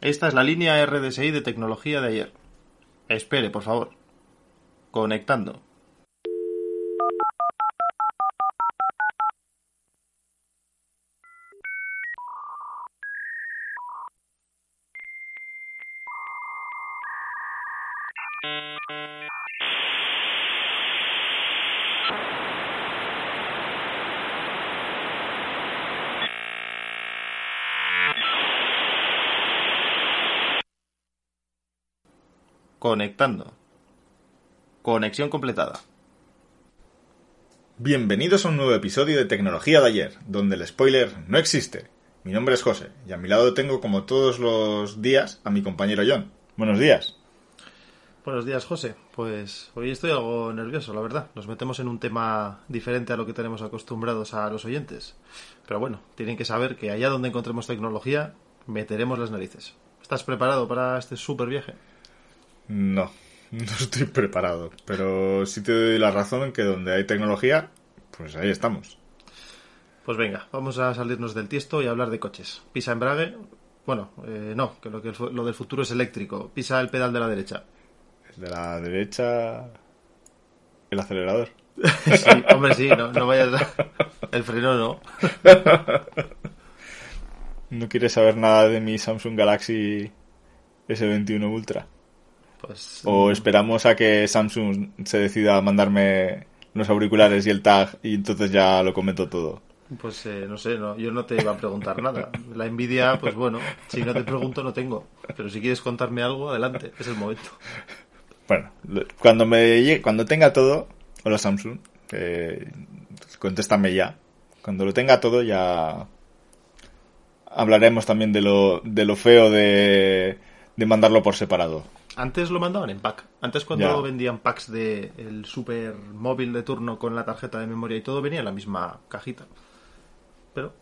Esta es la línea RDSI de tecnología de ayer. Espere, por favor. Conectando. Conectando. Conexión completada. Bienvenidos a un nuevo episodio de Tecnología de ayer, donde el spoiler no existe. Mi nombre es José y a mi lado tengo como todos los días a mi compañero John. Buenos días. Buenos días, José. Pues hoy estoy algo nervioso, la verdad. Nos metemos en un tema diferente a lo que tenemos acostumbrados a los oyentes. Pero bueno, tienen que saber que allá donde encontremos tecnología, meteremos las narices. ¿Estás preparado para este súper viaje? No, no estoy preparado, pero sí te doy la razón en que donde hay tecnología, pues ahí estamos. Pues venga, vamos a salirnos del tiesto y a hablar de coches. Pisa embrague. Bueno, eh, no, que lo, que lo del futuro es eléctrico. Pisa el pedal de la derecha. El de la derecha. El acelerador. sí, hombre, sí, no, no vayas a... El freno no. ¿No quieres saber nada de mi Samsung Galaxy S21 Ultra? Pues, ¿O esperamos a que Samsung se decida a mandarme los auriculares y el tag y entonces ya lo comento todo? Pues eh, no sé, no, yo no te iba a preguntar nada. La envidia, pues bueno, si no te pregunto no tengo. Pero si quieres contarme algo, adelante, es el momento. Bueno, cuando me llegue- cuando tenga todo, hola Samsung, eh, contéstame ya. Cuando lo tenga todo ya hablaremos también de lo, de lo feo de, de mandarlo por separado. Antes lo mandaban en pack. Antes cuando Ya. vendían packs de el super móvil de turno con la tarjeta de memoria y todo, venía en la misma cajita. Pero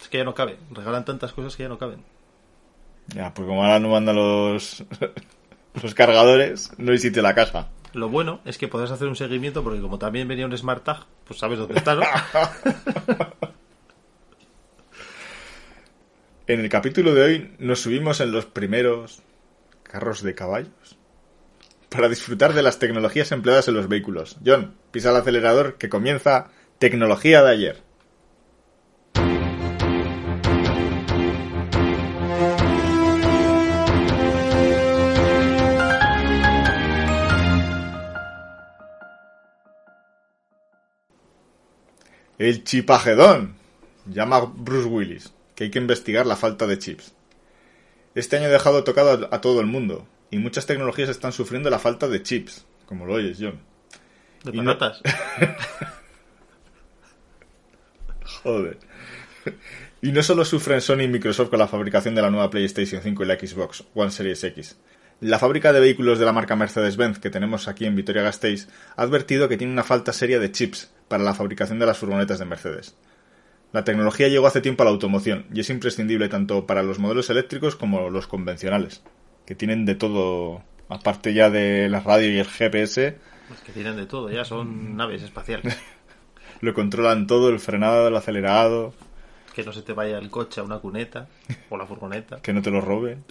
es que ya no cabe. Regalan tantas cosas que ya no caben. Ya, pues como ahora no mandan los, los cargadores, no en la caja. Lo bueno es que podrás hacer un seguimiento porque como también venía un Smart Tag, pues sabes dónde está, ¿no? En el capítulo de hoy nos subimos en los primeros carros de caballos para disfrutar de las tecnologías empleadas en los vehículos. John, pisa el acelerador que comienza tecnología de ayer. El chipagedón. Llama Bruce Willis, que hay que investigar la falta de chips. Este año ha dejado tocado a todo el mundo, y muchas tecnologías están sufriendo la falta de chips, como lo oyes, John. De Y no- patatas. Joder. Y no solo sufren Sony y Microsoft con la fabricación de la nueva PlayStation 5 y la Xbox One Series X. La fábrica de vehículos de la marca Mercedes-Benz que tenemos aquí en Vitoria-Gasteiz ha advertido que tiene una falta seria de chips para la fabricación de las furgonetas de Mercedes. La tecnología llegó hace tiempo a la automoción y es imprescindible tanto para los modelos eléctricos como los convencionales, que tienen de todo, aparte ya de la radio y el GPS, que tienen de todo, ya son naves espaciales. lo controlan todo, el frenado, el acelerado, Que no se te vaya el coche a una cuneta o la furgoneta. que no te lo roben.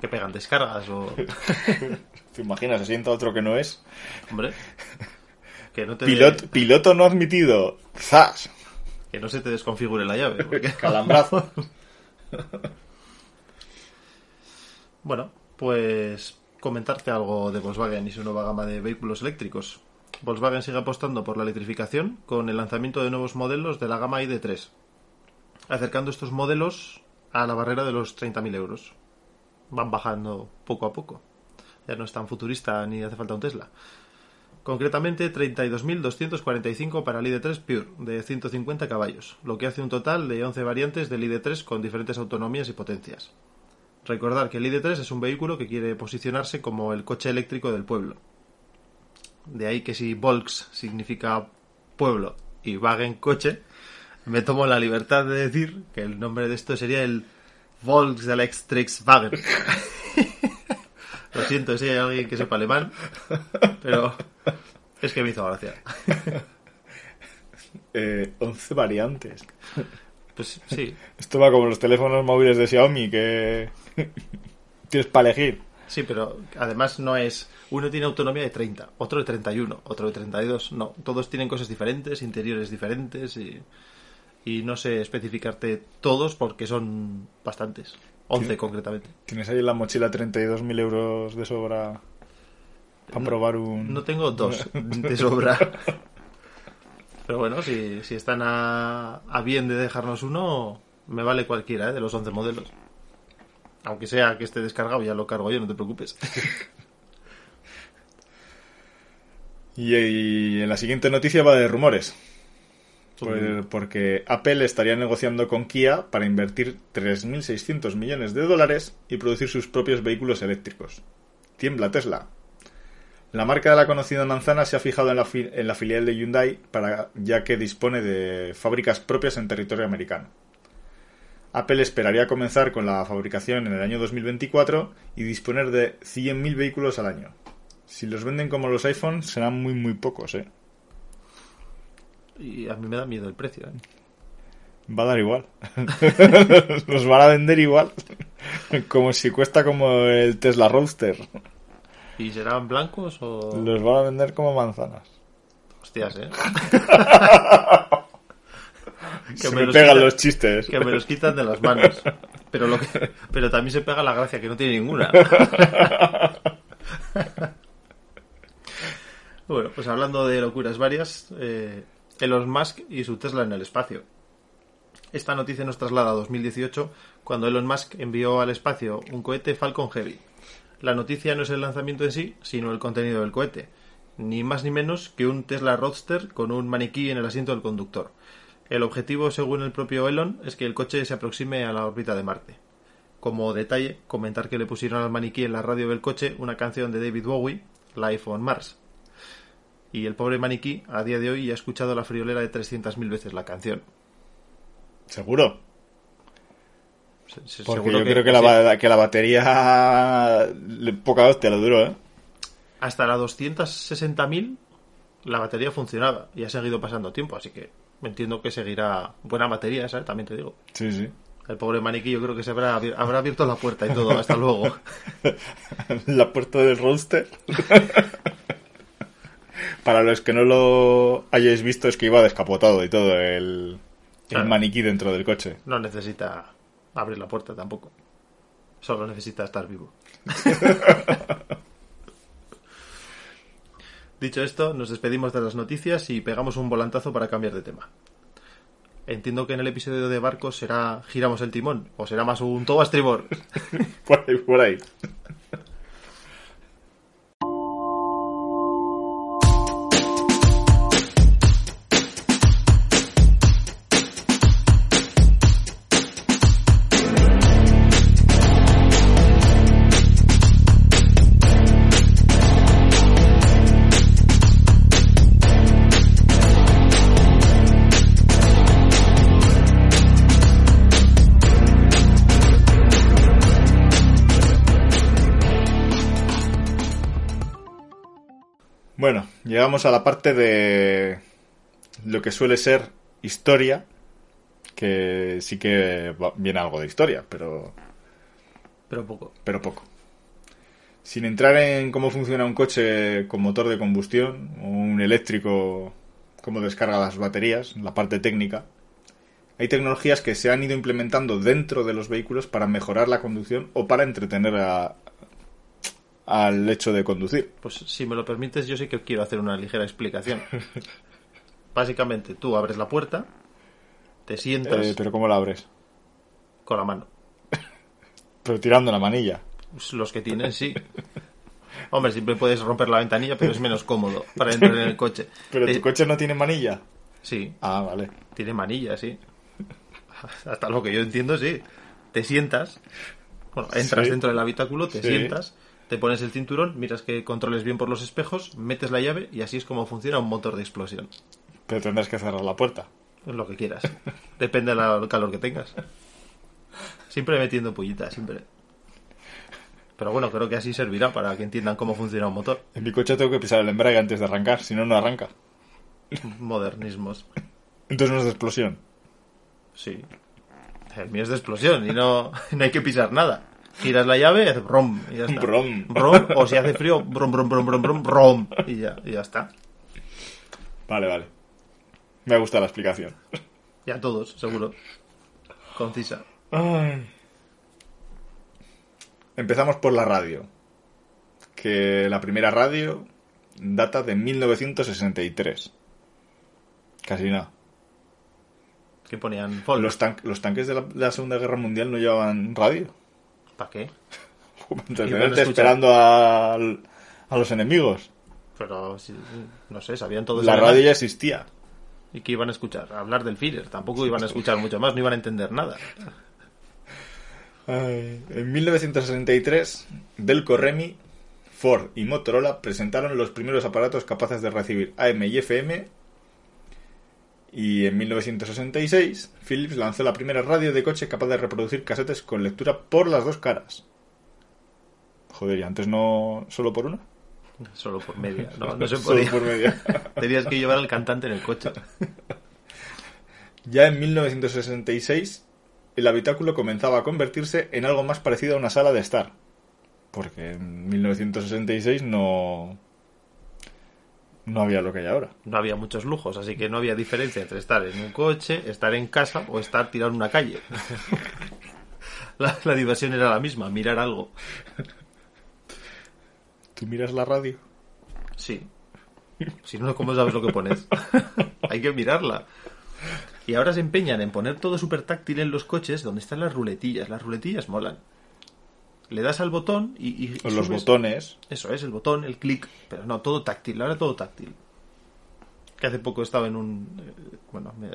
Que pegan descargas o... ¿Te imaginas? Se sienta otro que no es. Hombre. Que no te, Pilot, piloto no admitido. ¡Zas! que no se te desconfigure la llave. porque- Calambrazo. Bueno, pues comentarte algo de Volkswagen y su nueva gama de vehículos eléctricos. Volkswagen sigue apostando por la electrificación con el lanzamiento de nuevos modelos de la gama ID3, acercando estos modelos a la barrera de los 30.000 euros. Van bajando poco a poco. Ya no es tan futurista ni hace falta un Tesla. Concretamente 32.245 para el ID3 Pure de 150 caballos, lo que hace un total de 11 variantes del ID3 con diferentes autonomías y potencias. Recordar que el ID3 es un vehículo que quiere posicionarse como el coche eléctrico del pueblo. De ahí que si Volks significa pueblo y Wagen coche, me tomo la libertad de decir que el nombre de esto sería el Volkswagen. Lo siento si hay alguien que sepa alemán, pero es que me hizo gracia. Eh, 11 variantes. Pues sí, Esto va como los teléfonos móviles de Xiaomi que tienes para elegir. sí, pero además no es... Uno tiene autonomía de 30, otro de 31, otro de 32. No, todos tienen cosas diferentes, interiores diferentes y, y no sé especificarte todos porque son bastantes. 11 Sí. concretamente. ¿Tienes ahí en la mochila 32.000 euros de sobra para probar un... No tengo dos de sobra. Pero bueno, si, si están a, a bien de dejarnos uno, me vale cualquiera ¿eh? de los 11 modelos. Aunque sea que esté descargado, ya lo cargo yo, no te preocupes. Y, y en la siguiente noticia va de rumores. Pues- porque Apple estaría negociando con Kia para invertir 3.600 millones de dólares y producir sus propios vehículos eléctricos. Tiembla Tesla. La marca de la conocida manzana se ha fijado en la, fi- en la filial de Hyundai para, ya que dispone de fábricas propias en territorio americano. Apple esperaría comenzar con la fabricación en el año 2024 y disponer de 100.000 vehículos al año. Si los venden como los iPhones serán muy muy pocos, ¿eh? Y a mí me da miedo el precio. ¿eh? Va a dar igual. los van a vender igual. como si cuesta como el Tesla Roadster. ¿Y serán blancos o...? Los van a vender como manzanas. Hostias, ¿eh? Se me pegan quitan- los chistes. Que me los quitan de las manos. Pero, lo que- pero también se pega la gracia, que no tiene ninguna. bueno, pues hablando de locuras varias, eh, Elon Musk y su Tesla en el espacio. Esta noticia nos traslada a 2018, cuando Elon Musk envió al espacio un cohete Falcon Heavy. La noticia no es el lanzamiento en sí, sino el contenido del cohete. Ni más ni menos que un Tesla Roadster con un maniquí en el asiento del conductor. El objetivo, según el propio Elon, es que el coche se aproxime a la órbita de Marte. Como detalle, comentar que le pusieron al maniquí en la radio del coche una canción de David Bowie, Life on Mars. Y el pobre maniquí, a día de hoy, ya ha escuchado la friolera de 300.000 veces la canción. Seguro. Se- se- Porque seguro yo creo que la, sí. ba- que la batería... Poca hostia lo duró, ¿eh? Hasta la 260.000 la batería funcionaba y ha seguido pasando tiempo, así que entiendo que seguirá buena batería, ¿sabes? También te digo. Sí, sí. El pobre maniquí yo creo que se habrá, habrá abierto la puerta y todo. Hasta luego. la puerta del roadster. Para los que no lo hayáis visto, es que iba descapotado y todo el, maniquí dentro del coche. No necesita abrir la puerta tampoco. Solo necesita estar vivo. Dicho esto, nos despedimos de las noticias y pegamos un volantazo para cambiar de tema. Entiendo que en el episodio de barcos será giramos el timón o será más un todo a estribor. Por ahí, por ahí. Llegamos a la parte de lo que suele ser historia, que sí que viene algo de historia, pero, Pero poco. pero poco. Sin entrar en cómo funciona un coche con motor de combustión o un eléctrico, cómo descarga las baterías, la parte técnica, hay tecnologías que se han ido implementando dentro de los vehículos para mejorar la conducción o para entretener a- al hecho de conducir. Pues si me lo permites, yo sí que quiero hacer una ligera explicación. Básicamente, tú abres la puerta, te sientas Eh, pero ¿cómo la abres? con la mano. Pero tirando la manilla. Pues los que tienen, sí. Hombre, siempre puedes romper la ventanilla, pero es menos cómodo para entrar en el coche. ¿Pero Te- tu coche no tiene manilla? Sí, Ah, vale. tiene manilla, sí. Hasta lo que yo entiendo, sí. Te sientas, bueno, entras Sí. dentro del habitáculo, te Sí. sientas, te pones el cinturón, miras que controles bien por los espejos, metes la llave y así es como funciona un motor de explosión. Pero tendrás que cerrar la puerta. Es lo que quieras. Depende del calor que tengas. Siempre metiendo pullitas, siempre. Pero bueno, creo que así servirá para que entiendan cómo funciona un motor. En mi coche tengo que pisar el embrague antes de arrancar, si no, no arranca. Modernismos. Entonces no es de explosión. Sí. El mío es de explosión y no, no hay que pisar nada. Giras la llave y hace brom y ya está. Brom. Brom, o si hace frío, brom, brom, brom, brom, brom, brom. Y ya, y ya está. Vale, vale. Me gusta la explicación. Ya todos, seguro. Concisa. Empezamos por la radio. Que la primera radio data de 1963. Casi nada. Que ponían folk. Los, tan- los tanques de la, de la Segunda Guerra Mundial no llevaban radio. ¿Para qué? Iban a escuchar. esperando al- a los enemigos. Pero, no sé, sabían todos La radio ya existía. ¿Y qué iban a escuchar? Hablar del Führer. Tampoco iban a escuchar mucho más, no iban a entender nada. Ay, En 1963, Belco Remy, Ford y Motorola presentaron los primeros aparatos capaces de recibir AM y FM. Y en 1966, Philips lanzó la primera radio de coche capaz de reproducir casetes con lectura por las dos caras. Joder, ¿y antes no solo por una? Solo por media. No, no se Solo podía. por media. Tenías que llevar al cantante en el coche. Ya en 1966, el habitáculo comenzaba a convertirse en algo más parecido a una sala de estar. Porque en 1966 no. No había lo que hay ahora. No había muchos lujos, así que no había diferencia entre estar en un coche, estar en casa o estar tirado en una calle. La, la diversión era la misma, mirar algo. ¿Tú miras la radio? Sí. Si no, ¿cómo sabes lo que pones? Hay que mirarla. Y ahora se empeñan en poner todo súper táctil en los coches donde están las ruletillas. Las ruletillas molan. Le das al botón y... y O los botones. Eso es, el botón, el clic. Pero no, todo táctil, ahora todo táctil. Que hace poco estaba en un... eh, Bueno, me,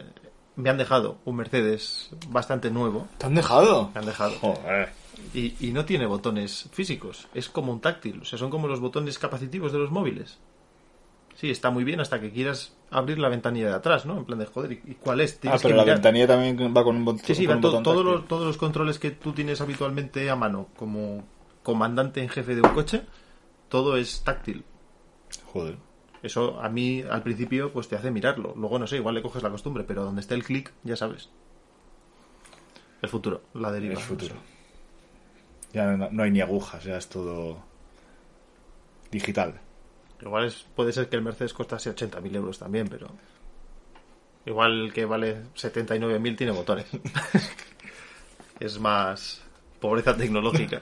me han dejado un Mercedes bastante nuevo. ¿Te han dejado? Me han dejado. Joder. Y, y no tiene botones físicos. Es como un táctil. O sea, son como los botones capacitivos de los móviles. Sí, está muy bien hasta que quieras abrir la ventanilla de atrás, ¿no? En plan de, joder, ¿y cuál es? Ah, pero que la mirar. ventanilla también va con un, bot- Sí, sí, va un to- botón todos, los, todos los controles que tú tienes habitualmente a mano como comandante en jefe de un coche, todo es táctil. Joder. Eso a mí al principio pues te hace mirarlo. Luego no sé, igual le coges la costumbre, pero donde esté el clic, ya sabes. El futuro, la deriva. El futuro. Ya no, no hay ni agujas, ya es todo digital. Igual es, puede ser que el Mercedes costase 80.000 euros también, pero... Igual el que vale 79.000 tiene botones. es más pobreza tecnológica.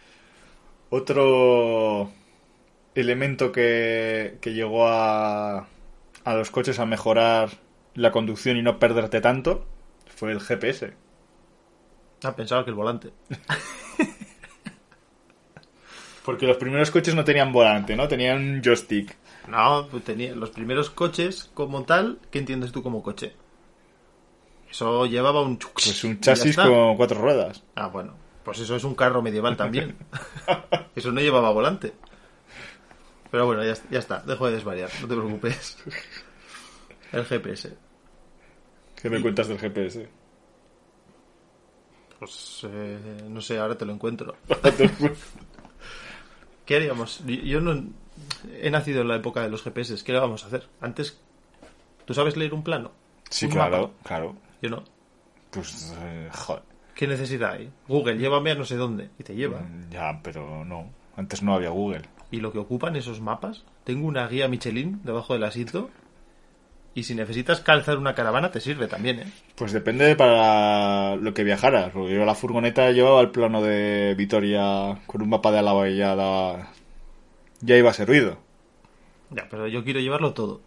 Otro elemento que, que llegó a, a los coches a mejorar la conducción y no perderte tanto fue el GPS. Ah, pensaba que el volante. Porque los primeros coches no tenían volante, ¿no? Tenían un joystick. No, pues tenía los primeros coches como tal, ¿qué entiendes tú como coche? Eso llevaba un... chuc- Pues un chasis con cuatro ruedas. Ah, bueno. Pues eso es un carro medieval también. eso no llevaba volante. Pero bueno, ya, ya está. Dejo de desvariar. No te preocupes. El GPS. ¿Qué me cuentas del GPS? Pues eh, no sé, ahora te lo encuentro. ¿Qué haríamos? Yo- no he nacido en la época de los GPS. ¿Qué le vamos a hacer? Antes, ¿tú sabes leer un plano? sí, Un claro, mapa. claro. Yo no. Pues, eh, joder. ¿Qué necesidad hay? Google, llévame a no sé dónde. Y te lleva. Mm, Ya, pero no. Antes no había Google. y lo que ocupan esos mapas. Tengo una guía Michelin debajo del asiento. Y si necesitas calzar una caravana, te sirve también, ¿eh? Pues depende para lo que viajaras. Porque yo la furgoneta llevaba el plano de Vitoria con un mapa de Álava y ya, la- ya iba servido. Ya, pero yo quiero llevarlo todo.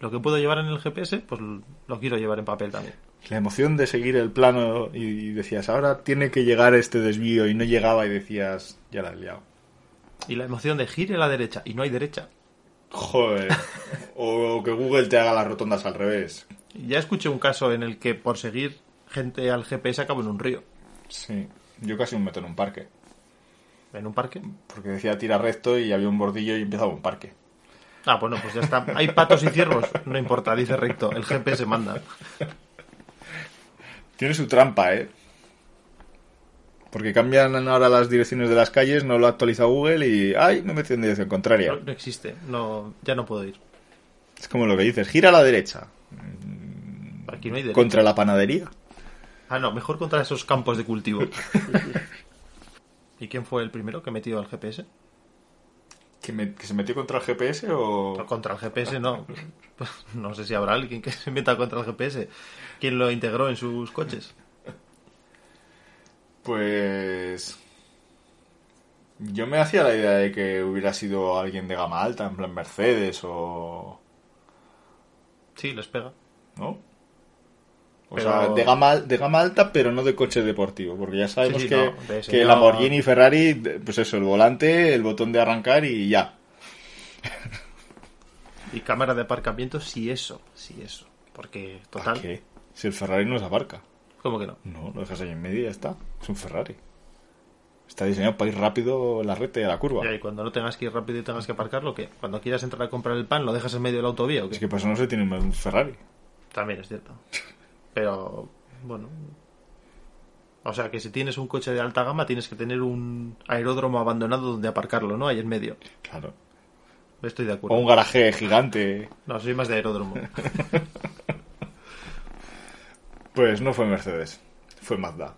Lo que puedo llevar en el GPS, pues lo quiero llevar en papel también. La emoción de seguir el plano y decías, ahora tiene que llegar este desvío y no llegaba y decías, ya la he liado. Y la emoción de gire a la derecha y no hay derecha. Joder. o que Google te haga las rotondas al revés. Ya escuché un caso en el que por seguir gente al GPS acabó en un río. Sí. Yo casi me meto en un parque. ¿En un parque? Porque decía tira recto y había un bordillo y empezaba un parque. Ah, bueno, pues ya está. Hay patos y ciervos. No importa, dice recto. El GPS manda. Tiene su trampa, ¿eh? Porque cambian ahora las direcciones de las calles, no lo actualiza Google y ¡ay! Me metí en dirección contraria. No, no existe. No, ya no puedo ir. Es como lo que dices, gira a la derecha. Aquí no hay derecho. contra la panadería. Ah, no, mejor contra esos campos de cultivo. ¿Y quién fue el primero que metió al GPS? ¿Que, me- que se metió contra el GPS o...? No, Contra el GPS no. No sé si habrá alguien que se meta contra el GPS. ¿Quién lo integró en sus coches? Pues... Yo me hacía la idea de que hubiera sido alguien de gama alta, en plan Mercedes o... Sí, les pega. ¿No? O Pero- sea, de gama, de gama alta, pero no de coche deportivo, porque ya sabemos Sí, sí, que, no, que Lamborghini y Ferrari, pues eso, el volante, el botón de arrancar y ya. Y cámara de aparcamiento, sí eso, sí eso. Porque, ¿Para total, qué? Si el Ferrari no se aparca. ¿Cómo que no? No, lo dejas ahí en medio y ya está. Es un Ferrari. Está diseñado para ir rápido la recta y a la curva. Y cuando no tengas que ir rápido y tengas que aparcarlo, ¿qué? Cuando quieras entrar a comprar el pan, ¿lo dejas en medio de la autovía o qué? Es que por eso no se tiene un Ferrari. También es cierto. Pero, bueno. O sea, que si tienes un coche de alta gama, tienes que tener un aeródromo abandonado donde aparcarlo, ¿no? Ahí en medio. Claro. Estoy de O acuerdo. un garaje gigante. No, soy más de aeródromo. Pues no fue Mercedes. Fue Mazda.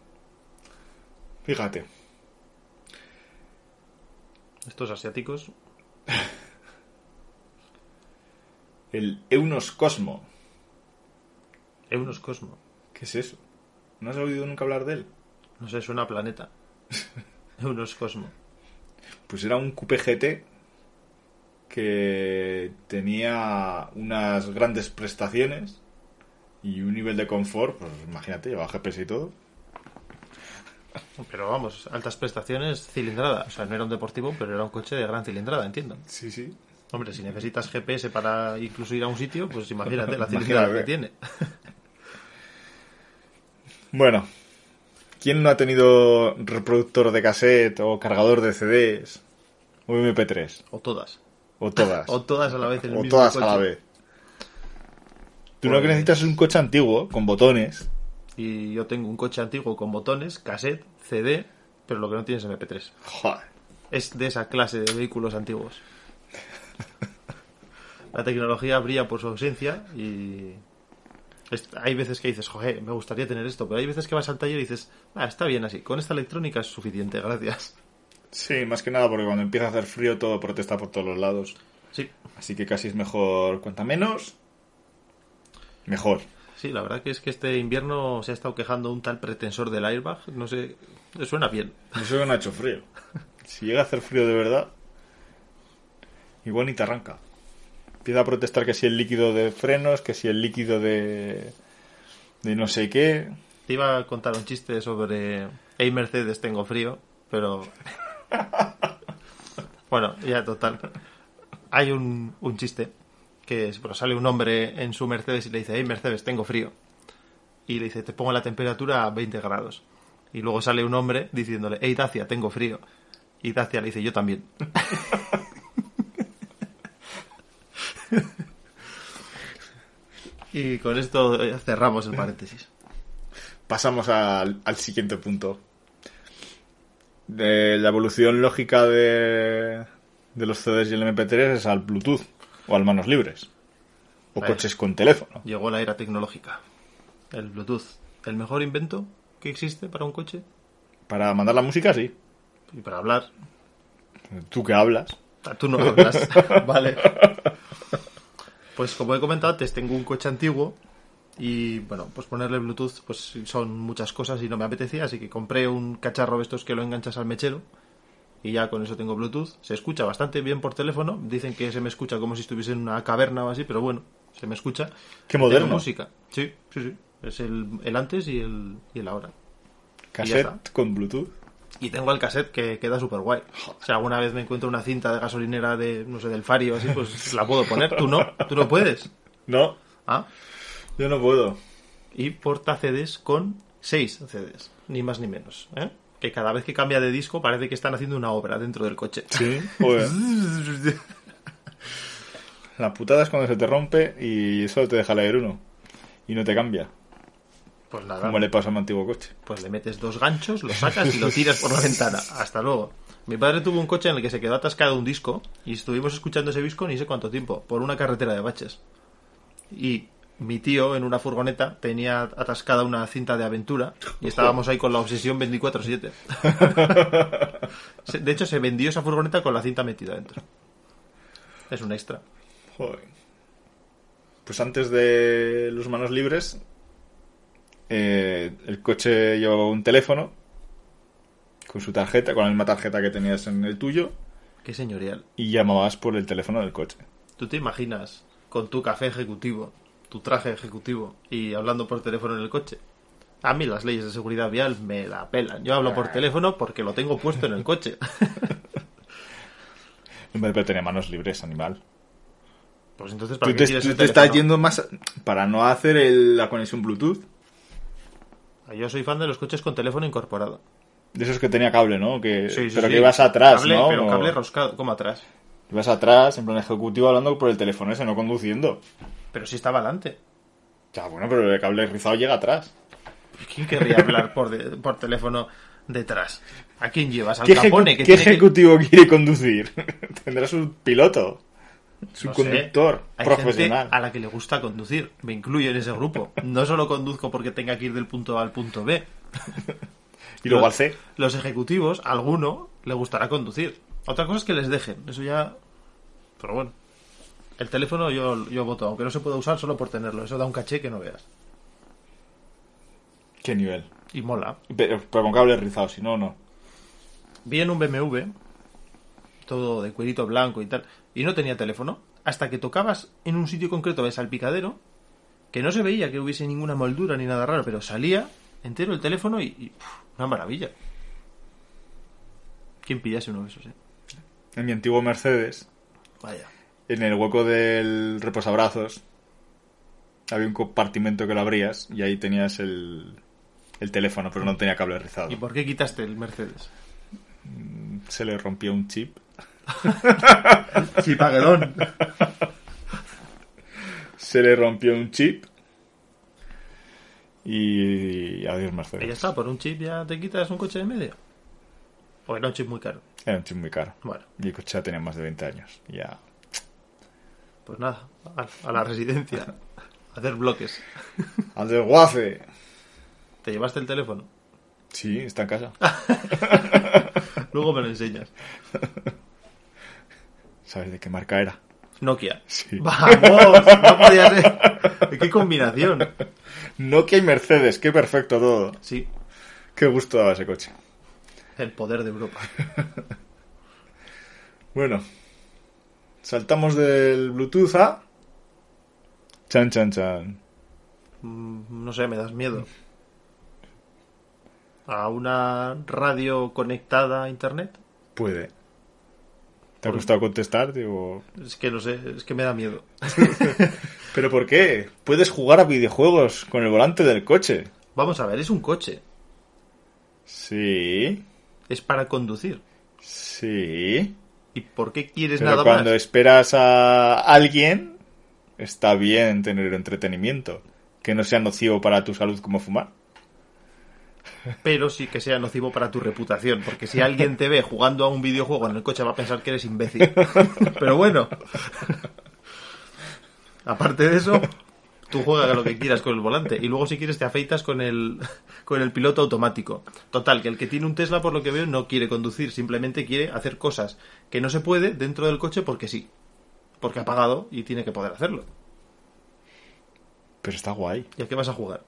Fíjate. Estos asiáticos, El Eunos Cosmo. Eunos Cosmo. ¿Qué es eso? ¿No has oído nunca hablar de él? No sé, suena a planeta. Eunos Cosmo. Pues era un Coupe GT que tenía unas grandes prestaciones y un nivel de confort, pues imagínate, llevaba GPS y todo. Pero vamos, altas prestaciones, cilindrada. O sea, no era un deportivo, pero era un coche de gran cilindrada, entiendo. Sí, sí. Hombre, si necesitas GPS para incluso ir a un sitio, pues imagínate la cilindrada Imagínate. que tiene. Bueno, ¿quién no ha tenido reproductor de cassette o cargador de CDs o MP3? O todas. O todas. O todas a la vez en el O mismo todas a la vez. Tú lo que Pues- necesitas es un coche antiguo con botones. Y yo tengo un coche antiguo con botones, cassette, CD, pero lo que no tiene es MP3. Joder. Es de esa clase de vehículos antiguos. La tecnología brilla por su ausencia y hay veces que dices, joder, me gustaría tener esto, pero hay veces que vas al taller y dices, ah, está bien así, con esta electrónica es suficiente, gracias. Sí, más que nada porque cuando empieza a hacer frío todo protesta por todos los lados. Sí, Así que casi es mejor, cuanta menos, mejor. sí, la verdad que es que este invierno se ha estado quejando un tal pretensor del airbag, no sé, suena bien. No ha hecho frío. Si llega a hacer frío de verdad, igual ni te arranca. Empieza a protestar que si el líquido de frenos, que si el líquido de, de no sé qué. Te iba a contar un chiste sobre Hey Mercedes, tengo frío, pero. bueno, ya total. Hay un, un chiste que bueno, sale un hombre en su Mercedes y le dice, Hey Mercedes, tengo frío. Y le dice, te pongo la temperatura a 20 grados. Y luego sale un hombre diciéndole, Hey Dacia, tengo frío. Y Dacia le dice, yo también. y con esto cerramos el paréntesis. Pasamos al, al siguiente punto. De la evolución lógica de, de los CDs y el MP3 es al Bluetooth o al manos libres. O coches con teléfono. Llegó la era tecnológica. El Bluetooth. ¿El mejor invento que existe para un coche? Para mandar la música, sí. Y para hablar. Tú que hablas. Ah, Tú no hablas. vale. Pues como he comentado antes, tengo un coche antiguo y bueno, pues ponerle Bluetooth pues son muchas cosas y no me apetecía, así que compré un cacharro de estos que lo enganchas al mechero y ya con eso tengo Bluetooth. Se escucha bastante bien por teléfono, dicen que se me escucha como si estuviese en una caverna o así, pero bueno, se me escucha. Qué Tengo moderno. música. Sí, sí, sí. Es el, el antes y el, y el ahora. Cassette con Bluetooth. Y tengo el cassette que queda súper guay. O sea, alguna vez me encuentro una cinta de gasolinera de, no sé, del Fario, así, pues la puedo poner. Tú no, tú no puedes. No, Ah, yo no puedo. y porta CDs con 6 CDs, ni más ni menos. ¿eh? Que cada vez que cambia de disco parece que están haciendo una obra dentro del coche. Sí. La putada es cuando se te rompe y solo te deja leer uno. Y no te cambia. Pues nada, Como le pasa a mi antiguo coche. pues le metes dos ganchos, lo sacas y lo tiras por la ventana. Hasta luego. Mi padre tuvo un coche en el que se quedó atascado un disco y estuvimos escuchando ese disco ni sé cuánto tiempo, por una carretera de baches. Y mi tío en una furgoneta tenía atascada una cinta de aventura y estábamos ahí con la obsesión 24/7. Se- de hecho, se vendió esa furgoneta con la cinta metida dentro. Es un extra. Joder. Pues antes de los manos libres, eh, el coche llevaba un teléfono con su tarjeta, con la misma tarjeta que tenías en el tuyo, Qué señorial. y llamabas por el teléfono del coche. ¿Tú te imaginas con tu café ejecutivo, tu traje ejecutivo y hablando por teléfono en el coche? A mí las leyes de seguridad vial me la pelan. Yo hablo por teléfono porque lo tengo puesto en el coche. Hombre, Pero tenía manos libres, animal. Pues entonces, ¿para Tú qué te, tú te estás yendo más para no hacer el- la conexión Bluetooth. Yo soy fan de los coches con teléfono incorporado. De esos que tenía cable, ¿no? Que, Sí, sí, pero sí. que ibas atrás, Cable, ¿no? Pero cable roscado, como atrás. Ibas atrás, en plan ejecutivo, hablando por el teléfono ese, no conduciendo. Pero sí estaba adelante. Ya, bueno, pero el cable rizado llega atrás. ¿Quién querría hablar por, de- por teléfono detrás? ¿A quién llevas? ¿Al ¿Qué, Capone? Que qué tiene que- ejecutivo quiere conducir? Tendrá su piloto, su No sé. conductor Hay profesional. gente a la que le gusta conducir. Me incluyo en ese grupo. No solo conduzco porque tenga que ir del punto A al punto B. Y luego al C. Los ejecutivos, a alguno le gustará conducir. Otra cosa es que les dejen. Eso ya. Pero bueno. El teléfono yo, yo voto, aunque no se pueda usar solo por tenerlo. Eso da un caché que no veas. ¿Qué nivel? Y mola. Pero, pero con cable rizado, si no, no. Vi en un BMW, todo de cuerito blanco y tal, y no tenía teléfono, hasta que tocabas en un sitio concreto de salpicadero, que no se veía que hubiese ninguna moldura ni nada raro, pero salía entero el teléfono y, una maravilla. ¿Quién pillase uno de esos, eh? En mi antiguo Mercedes, Vaya. en el hueco del reposabrazos, había un compartimento que lo abrías y ahí tenías el, el teléfono, pero no tenía cable rizado. ¿Y por qué quitaste el Mercedes? Se le rompió un chip. Chipaguedón. Se le rompió un chip. Y adiós Y ya Mercedes. está, por un chip ya te quitas un coche de medio. O era un chip muy caro. Era un chip muy caro. Bueno, Y el coche ya tenía más de 20 años. Ya. pues nada, a, a la residencia. A hacer bloques. ¡Al desguace! ¿Te llevaste el teléfono? Sí, está en casa. Luego me lo enseñas. ¿Sabes de qué marca era? Nokia. Sí. ¡Vamos! No podía ser. ¡Qué combinación! Nokia y Mercedes, qué perfecto todo. Sí, Qué gusto daba ese coche. El poder de Europa. Bueno, saltamos del Bluetooth a. Chan, chan, chan. Mm, No sé, me das miedo. ¿A una radio conectada a internet? Puede. ¿Te ha gustado contestar? Digo, Es que no sé, es que me da miedo. ¿pero por qué? Puedes jugar a videojuegos con el volante del coche. Vamos a ver, es un coche. Sí, Es para conducir. sí. ¿Y por qué quieres Pero nada cuando más? esperas a alguien, está bien tener entretenimiento. Que no sea nocivo para tu salud como fumar. Pero sí que sea nocivo para tu reputación. Porque si alguien te ve jugando a un videojuego en el coche va a pensar que eres imbécil. Pero bueno. Aparte de eso, tú juegas lo que quieras con el volante. Y luego si quieres te afeitas con el, con el piloto automático. Total, que el que tiene un Tesla, por lo que veo, no quiere conducir. Simplemente quiere hacer cosas que no se puede dentro del coche porque sí. Porque ha pagado y tiene que poder hacerlo. Pero está guay. ¿Y a qué vas a jugar?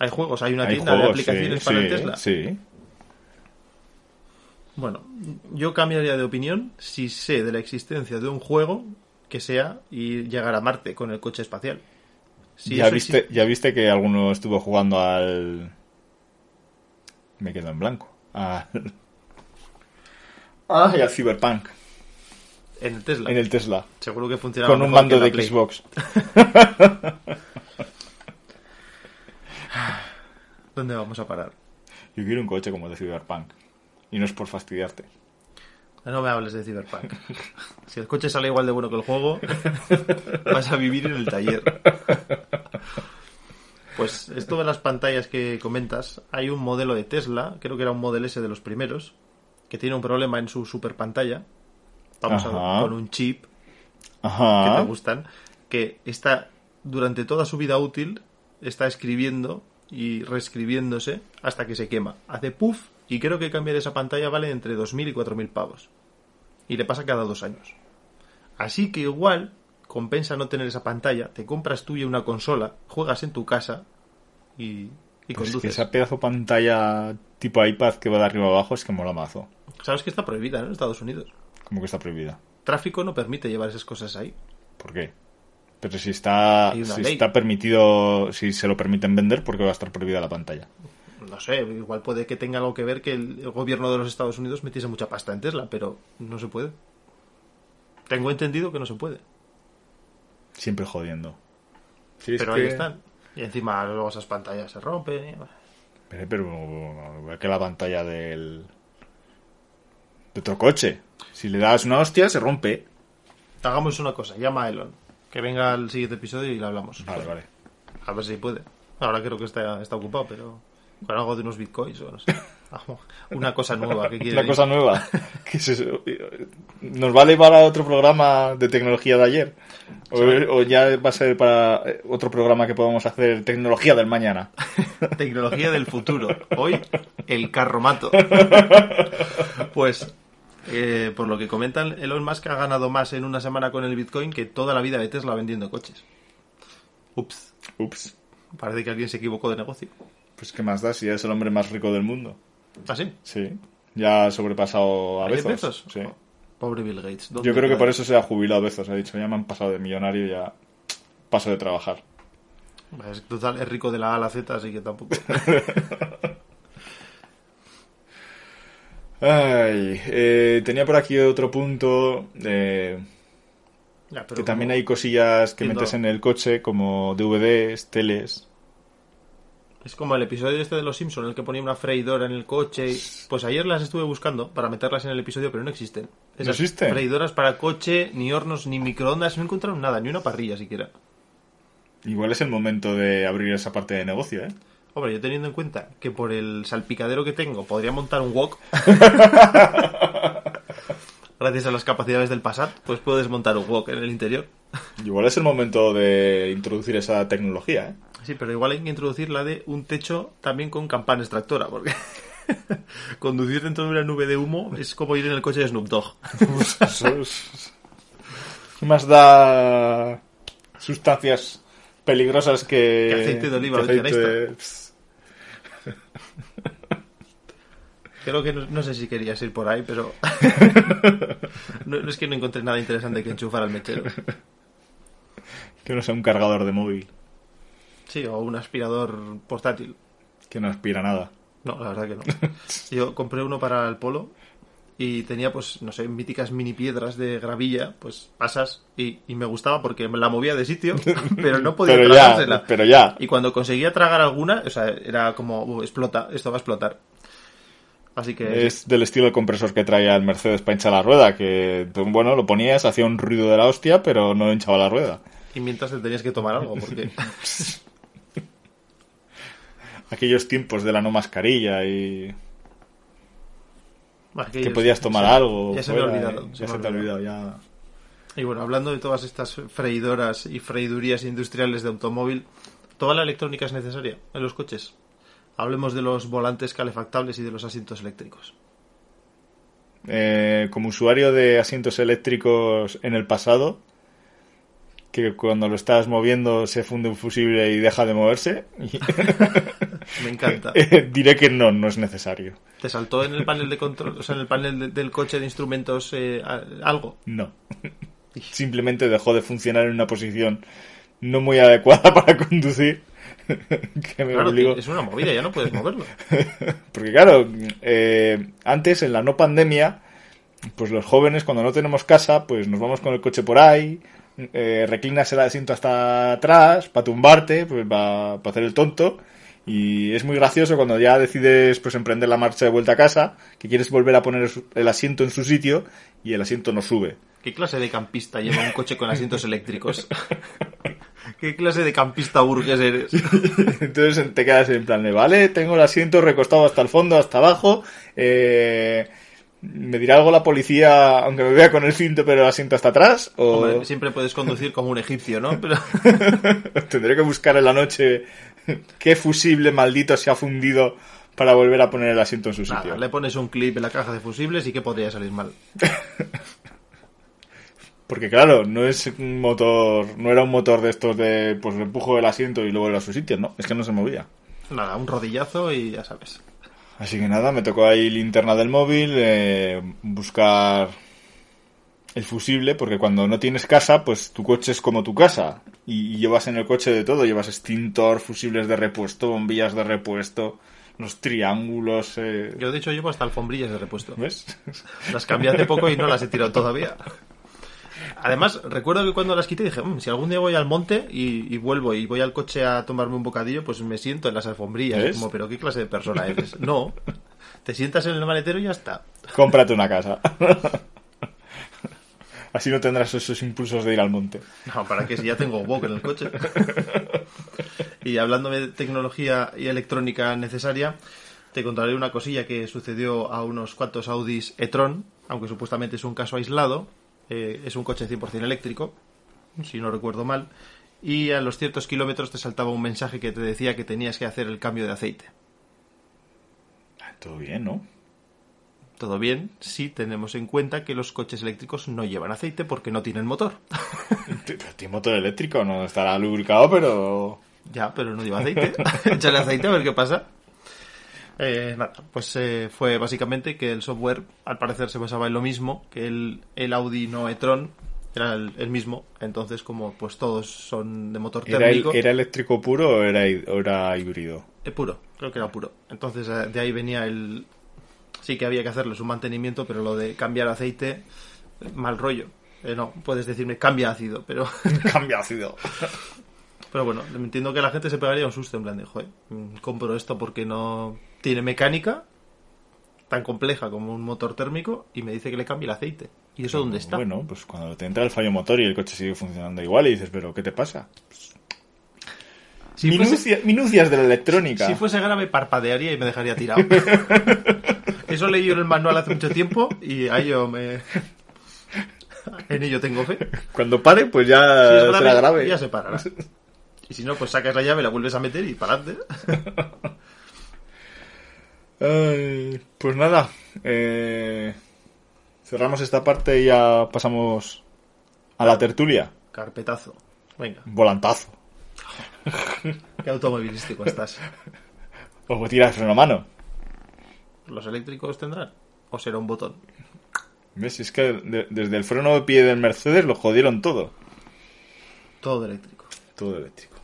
Hay juegos, hay una Hay tienda de aplicaciones sí, para el Tesla. Sí. Bueno, yo cambiaría de opinión si sé de la existencia de un juego que sea y llegar a Marte con el coche espacial. ¿Ya, viste, ya viste que alguno estuvo jugando al... Me quedo en blanco. Al... Ah, y al Cyberpunk. en el Tesla. En el Tesla. Seguro que funcionaba Con un mejor mando de Play. Xbox. ¿Dónde vamos a parar? Yo quiero un coche como el de Cyberpunk. Y no es por fastidiarte. No me hables de Cyberpunk. Si el coche sale igual de bueno que el juego, vas a vivir en el taller. Pues esto de las pantallas que comentas, hay un modelo de Tesla, creo que era un Model S de los primeros, que tiene un problema en su super pantalla. Vamos a con un chip que te gustan, que está durante toda su vida útil está escribiendo y reescribiéndose hasta que se quema. Hace puff y creo que cambiar esa pantalla vale entre 2.000 y 4.000 pavos. Y le pasa cada dos años. Así que igual compensa no tener esa pantalla, te compras tú y una consola, juegas en tu casa y, y Pues que conduces. esa pedazo pantalla tipo iPad que va de arriba abajo es que mola mazo. Sabes que está prohibida ¿no? en Estados Unidos. Como que está prohibida. Tráfico no permite llevar esas cosas ahí. ¿Por qué? Pero si está, si ley. está permitido, si se lo permiten vender, ¿por qué va a estar prohibida la pantalla? No sé, igual puede que tenga algo que ver que el, gobierno de los Estados Unidos metiese mucha pasta en Tesla, pero no se puede. Tengo entendido que no se puede. Siempre jodiendo. Si es pero que- ahí están. Y encima luego esas pantallas se rompen. y- Pero, pero igual que la pantalla del de otro coche. Si le das una hostia, se rompe. Hagamos una cosa, llama a Elon. Que venga al siguiente episodio y le hablamos. Vale, vale. A ver si puede. Ahora creo que está, está ocupado, pero con algo de unos bitcoins o no sé. Una cosa nueva que quiere. Una cosa nueva. nos vale para otro programa de tecnología de ayer. O, o ya va a ser para eh, otro programa que podamos hacer tecnología del mañana. Tecnología del futuro. Hoy, el carromato. Pues, eh, por lo que comentan, Elon Musk ha ganado más en una semana con el Bitcoin que toda la vida de Tesla vendiendo coches. Ups. Ups. Parece que alguien se equivocó de negocio. Pues qué más da si es el hombre más rico del mundo. ¿Ah, sí? Sí. Ya ha sobrepasado a ¿Jeff Bezos. Bezos? Sí. Oh, Pobre Bill Gates. ¿dónde Yo creo que por eso se ha jubilado Bezos. Ha dicho, ya me han pasado de millonario, ya paso de trabajar. Es, total, es rico de la A a la Z, así que tampoco. Ay, eh, tenía por aquí otro punto eh, Ya, que también hay cosillas que metes en el coche como DVDs, teles. Es como el episodio este de Los Simpson, el que ponía una freidora en el coche. y- Pues ayer las estuve buscando para meterlas en el episodio, pero no existen. ¿No existen? Freidoras para coche, ni hornos, ni microondas, no encontraron nada, ni una parrilla siquiera. Igual es el momento de abrir esa parte de negocio, ¿eh? Hombre, yo teniendo en cuenta que por el salpicadero que tengo podría montar un wok. Gracias a las capacidades del Passat, pues puedo desmontar un wok en el interior. Igual es el momento de introducir esa tecnología, ¿eh? Sí, pero igual hay que introducir la de un techo también con campana extractora, porque conducir dentro de una nube de humo es como ir en el coche de Snoop Dogg. Eso es- ¿Qué más da sustancias peligrosas que... Que aceite de oliva que aceite Creo que no, no sé si querías ir por ahí, pero no, no es que no encontré nada interesante que enchufar al mechero. Que no sea un cargador de móvil, Sí, o un aspirador portátil. que no aspira nada. No, la verdad que no. Yo compré uno para el polo y tenía, pues, no sé, míticas mini piedras de gravilla, pues pasas y, y me gustaba porque me la movía de sitio, pero no podía Pero tragársela. ya, pero ya. Y cuando conseguía tragar alguna, o sea, era como, "Uh, explota, esto va a explotar. Así que... Es del estilo de compresor que traía el Mercedes para hinchar la rueda, que, bueno, lo ponías, hacía un ruido de la hostia, pero no hinchaba la rueda. Y mientras te tenías que tomar algo, porque... Aquellos tiempos de la no mascarilla y que podías tomar sí, algo. Ya se me ha olvidado. Ya se me se, ha te ha olvidado, ya. Y bueno, hablando de todas estas freidoras y freidurías industriales de automóvil, ¿toda la electrónica es necesaria en los coches? Hablemos de los volantes calefactables y de los asientos eléctricos. Eh, como usuario de asientos eléctricos en el pasado, que cuando lo estás moviendo se funde un fusible y deja de moverse, Me encanta. eh, diré que no, no es necesario. ¿Te saltó en el panel de control, o sea, en el panel de- del coche de instrumentos eh, algo? No. Simplemente dejó de funcionar en una posición no muy adecuada para conducir. que me Claro, obligó. es una movida, ya no puedes moverlo. Porque claro, eh, antes en la no pandemia, pues los jóvenes cuando no tenemos casa, pues nos vamos con el coche por ahí, eh, reclinas el asiento hasta atrás para tumbarte, pues para hacer el tonto. Y es muy gracioso cuando ya decides pues emprender la marcha de vuelta a casa, que quieres volver a poner el asiento en su sitio y el asiento no sube. ¿Qué clase de campista lleva un coche con asientos eléctricos? ¿Qué clase de campista burgués eres? Entonces te quedas en plan de, vale, tengo el asiento recostado hasta el fondo, hasta abajo, eh, ¿Me dirá algo la policía, aunque me vea con el cinto pero el asiento hasta atrás? ¿O Hombre, siempre puedes conducir como un egipcio, ¿no? Pero tendré que buscar en la noche qué fusible maldito se ha fundido para volver a poner el asiento en su nada, sitio? le pones un clip en la caja de fusibles y que podría salir mal. Porque claro, no es un motor, no era un motor de estos de, pues empujo el asiento y luego a su sitio, no, es que no se movía. Nada, un rodillazo y ya sabes. Así que nada, me tocó ahí linterna del móvil, eh, buscar el fusible, porque cuando no tienes casa, pues tu coche es como tu casa. Y, y llevas en el coche de todo, llevas extintor, fusibles de repuesto, bombillas de repuesto, los triángulos, eh, Yo de hecho llevo hasta alfombrillas de repuesto. ¿ves? Las cambié hace poco y no las he tirado todavía. Además, recuerdo que cuando las quité dije, "Mm, si algún día voy al monte y, y vuelvo y voy al coche a tomarme un bocadillo, pues me siento en las alfombrillas. ¿Ves? Como, pero ¿qué clase de persona eres? No, te sientas en el maletero y ya está. Cómprate una casa. Así no tendrás esos impulsos de ir al monte. No, ¿para qué? Si ya tengo Wok en el coche. y hablando de tecnología y electrónica necesaria, te contaré una cosilla que sucedió a unos cuantos Audis e-tron, aunque supuestamente es un caso aislado. Eh, es un coche 100% eléctrico, si no recuerdo mal. Y a los ciertos kilómetros te saltaba un mensaje que te decía que tenías que hacer el cambio de aceite. Ah, Todo bien, ¿no? Todo bien si tenemos en cuenta que los coches eléctricos no llevan aceite porque no tienen motor. Tiene motor eléctrico, no estará lubricado, pero... Ya, pero no lleva aceite. Échale aceite a ver qué pasa. Eh, nada, pues eh, fue básicamente que el software al parecer se basaba en lo mismo, que el, el Audi no e-tron era el, el mismo. Entonces, como pues todos son de motor ¿Era, térmico, ¿Era eléctrico puro o era, era híbrido? eh, puro, creo que era puro. Entonces eh, de ahí venía el... Sí que había que hacerle su mantenimiento, pero lo de cambiar aceite, mal rollo. Eh, no, puedes decirme cambia ácido, pero... Cambia ácido. Pero bueno, entiendo que la gente se pegaría un susto en plan de, joder, mm, compro esto porque no tiene mecánica tan compleja como un motor térmico y me dice que le cambie el aceite. ¿Y eso dónde está? Bueno, pues cuando te entra el fallo motor y el coche sigue funcionando igual y dices, pero ¿qué te pasa? si, fuese, Minucia- minucias de la electrónica. si fuese grave, parpadearía y me dejaría tirado. eso leí yo en el manual hace mucho tiempo y ahí yo me... En ello tengo fe. Cuando pare, pues ya Si grave, será grave. ya se parará. Y si no, pues sacas la llave, la vuelves a meter y para adelante. Pues nada, eh, cerramos esta parte y ya pasamos a la tertulia. Carpetazo. Venga, Volantazo. qué automovilístico estás. O tira de freno a mano. ¿Los eléctricos tendrán? ¿O será un botón? ¿Ves? Es que de- desde el freno de pie del Mercedes lo jodieron todo. Todo eléctrico. Todo eléctrico.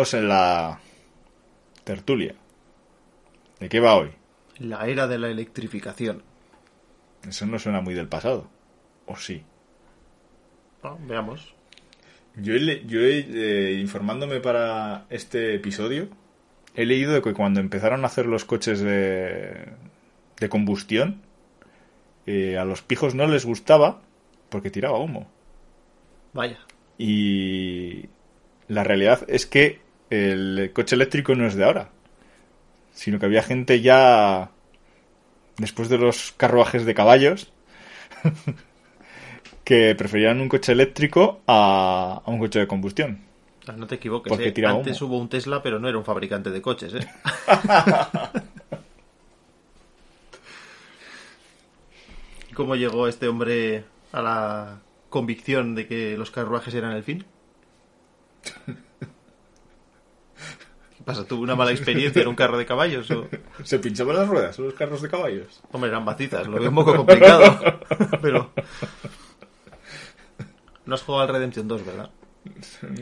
En la tertulia. ¿De qué va hoy? La era de la electrificación. Eso no suena muy del pasado. ¿O sí? Veamos. Yo, he, le- yo he, eh, informándome para este episodio, he leído que cuando empezaron a hacer los coches de, de combustión, eh, a los pijos no les gustaba porque tiraba humo. Vaya. Y la realidad es que el coche eléctrico no es de ahora, sino que había gente ya, después de los carruajes de caballos, que preferían un coche eléctrico a, a un coche de combustión. No te equivoques, Porque ¿eh? Antes humo. hubo un Tesla, pero no era un fabricante de coches, ¿eh? ¿Cómo llegó este hombre a la convicción de que los carruajes eran el fin? ¿Qué pasa? ¿Tuvo una mala experiencia en un carro de caballos? O... ¿Se pinchaban las ruedas en los carros de caballos? Hombre, eran macizas, lo veo un poco complicado. Pero. No has jugado al Redemption 2, ¿verdad?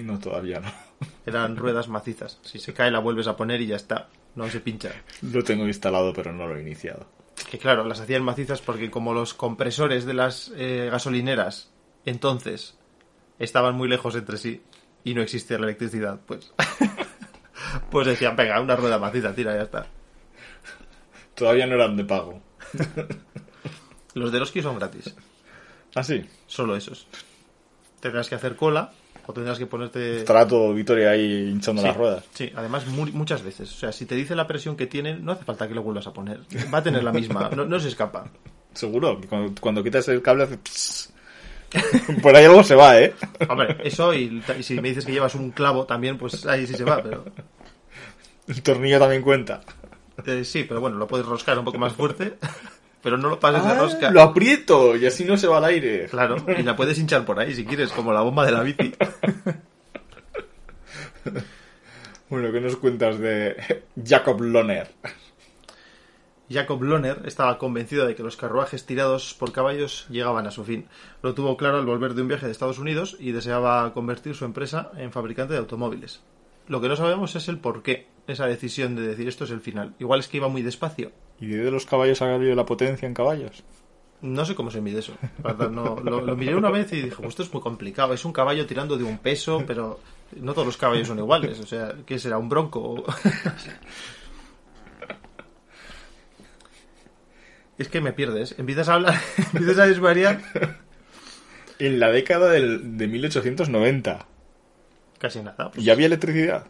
No, todavía no. Eran ruedas macizas. Si se cae, la vuelves a poner y ya está. No se pincha. Lo tengo instalado, pero no lo he iniciado. Que claro, las hacían macizas porque, como los compresores de las eh, gasolineras entonces estaban muy lejos entre sí y no existía la electricidad, pues. pues decían, venga, una rueda maciza, tira, ya está. Todavía no eran de pago. Los de los que son gratis. Ah, sí. Solo esos. Tendrás que hacer cola o tendrás que ponerte. Estará todo Vitoria ahí hinchando Sí, las ruedas. Sí, además mu- muchas veces. O sea, si te dice la presión que tiene, no hace falta que lo vuelvas a poner. Va a tener la misma, no, no se escapa. Seguro, cuando, cuando quitas el cable hace... Por ahí algo se va, ¿eh? Hombre, eso y, y si me dices que llevas un clavo también, pues ahí sí se va, pero... El tornillo también cuenta. eh, sí, pero bueno, lo puedes roscar un poco más fuerte, pero no lo pases de Ah, rosca. lo aprieto y así no se va al aire. Claro, y la puedes hinchar por ahí si quieres, como la bomba de la bici. Bueno, ¿qué nos cuentas de Jacob Loner? Jacob Lohner estaba convencido de que los carruajes tirados por caballos llegaban a su fin. Lo tuvo claro al volver de un viaje de Estados Unidos y deseaba convertir su empresa en fabricante de automóviles. Lo que no sabemos es el por qué esa decisión de decir esto es el final. Igual es que iba muy despacio. ¿Y de los caballos ha salido la potencia en caballos? No sé cómo se mide eso. No- lo, lo miré una vez y dije, pues esto es muy complicado. Es un caballo tirando de un peso, pero no todos los caballos son iguales. O sea, ¿qué será? ¿Un bronco? Es que me pierdes. Empiezas a hablar, empiezas a desvariar. En la década del- de 1890, Casi nada. Pues, ¿ya había electricidad?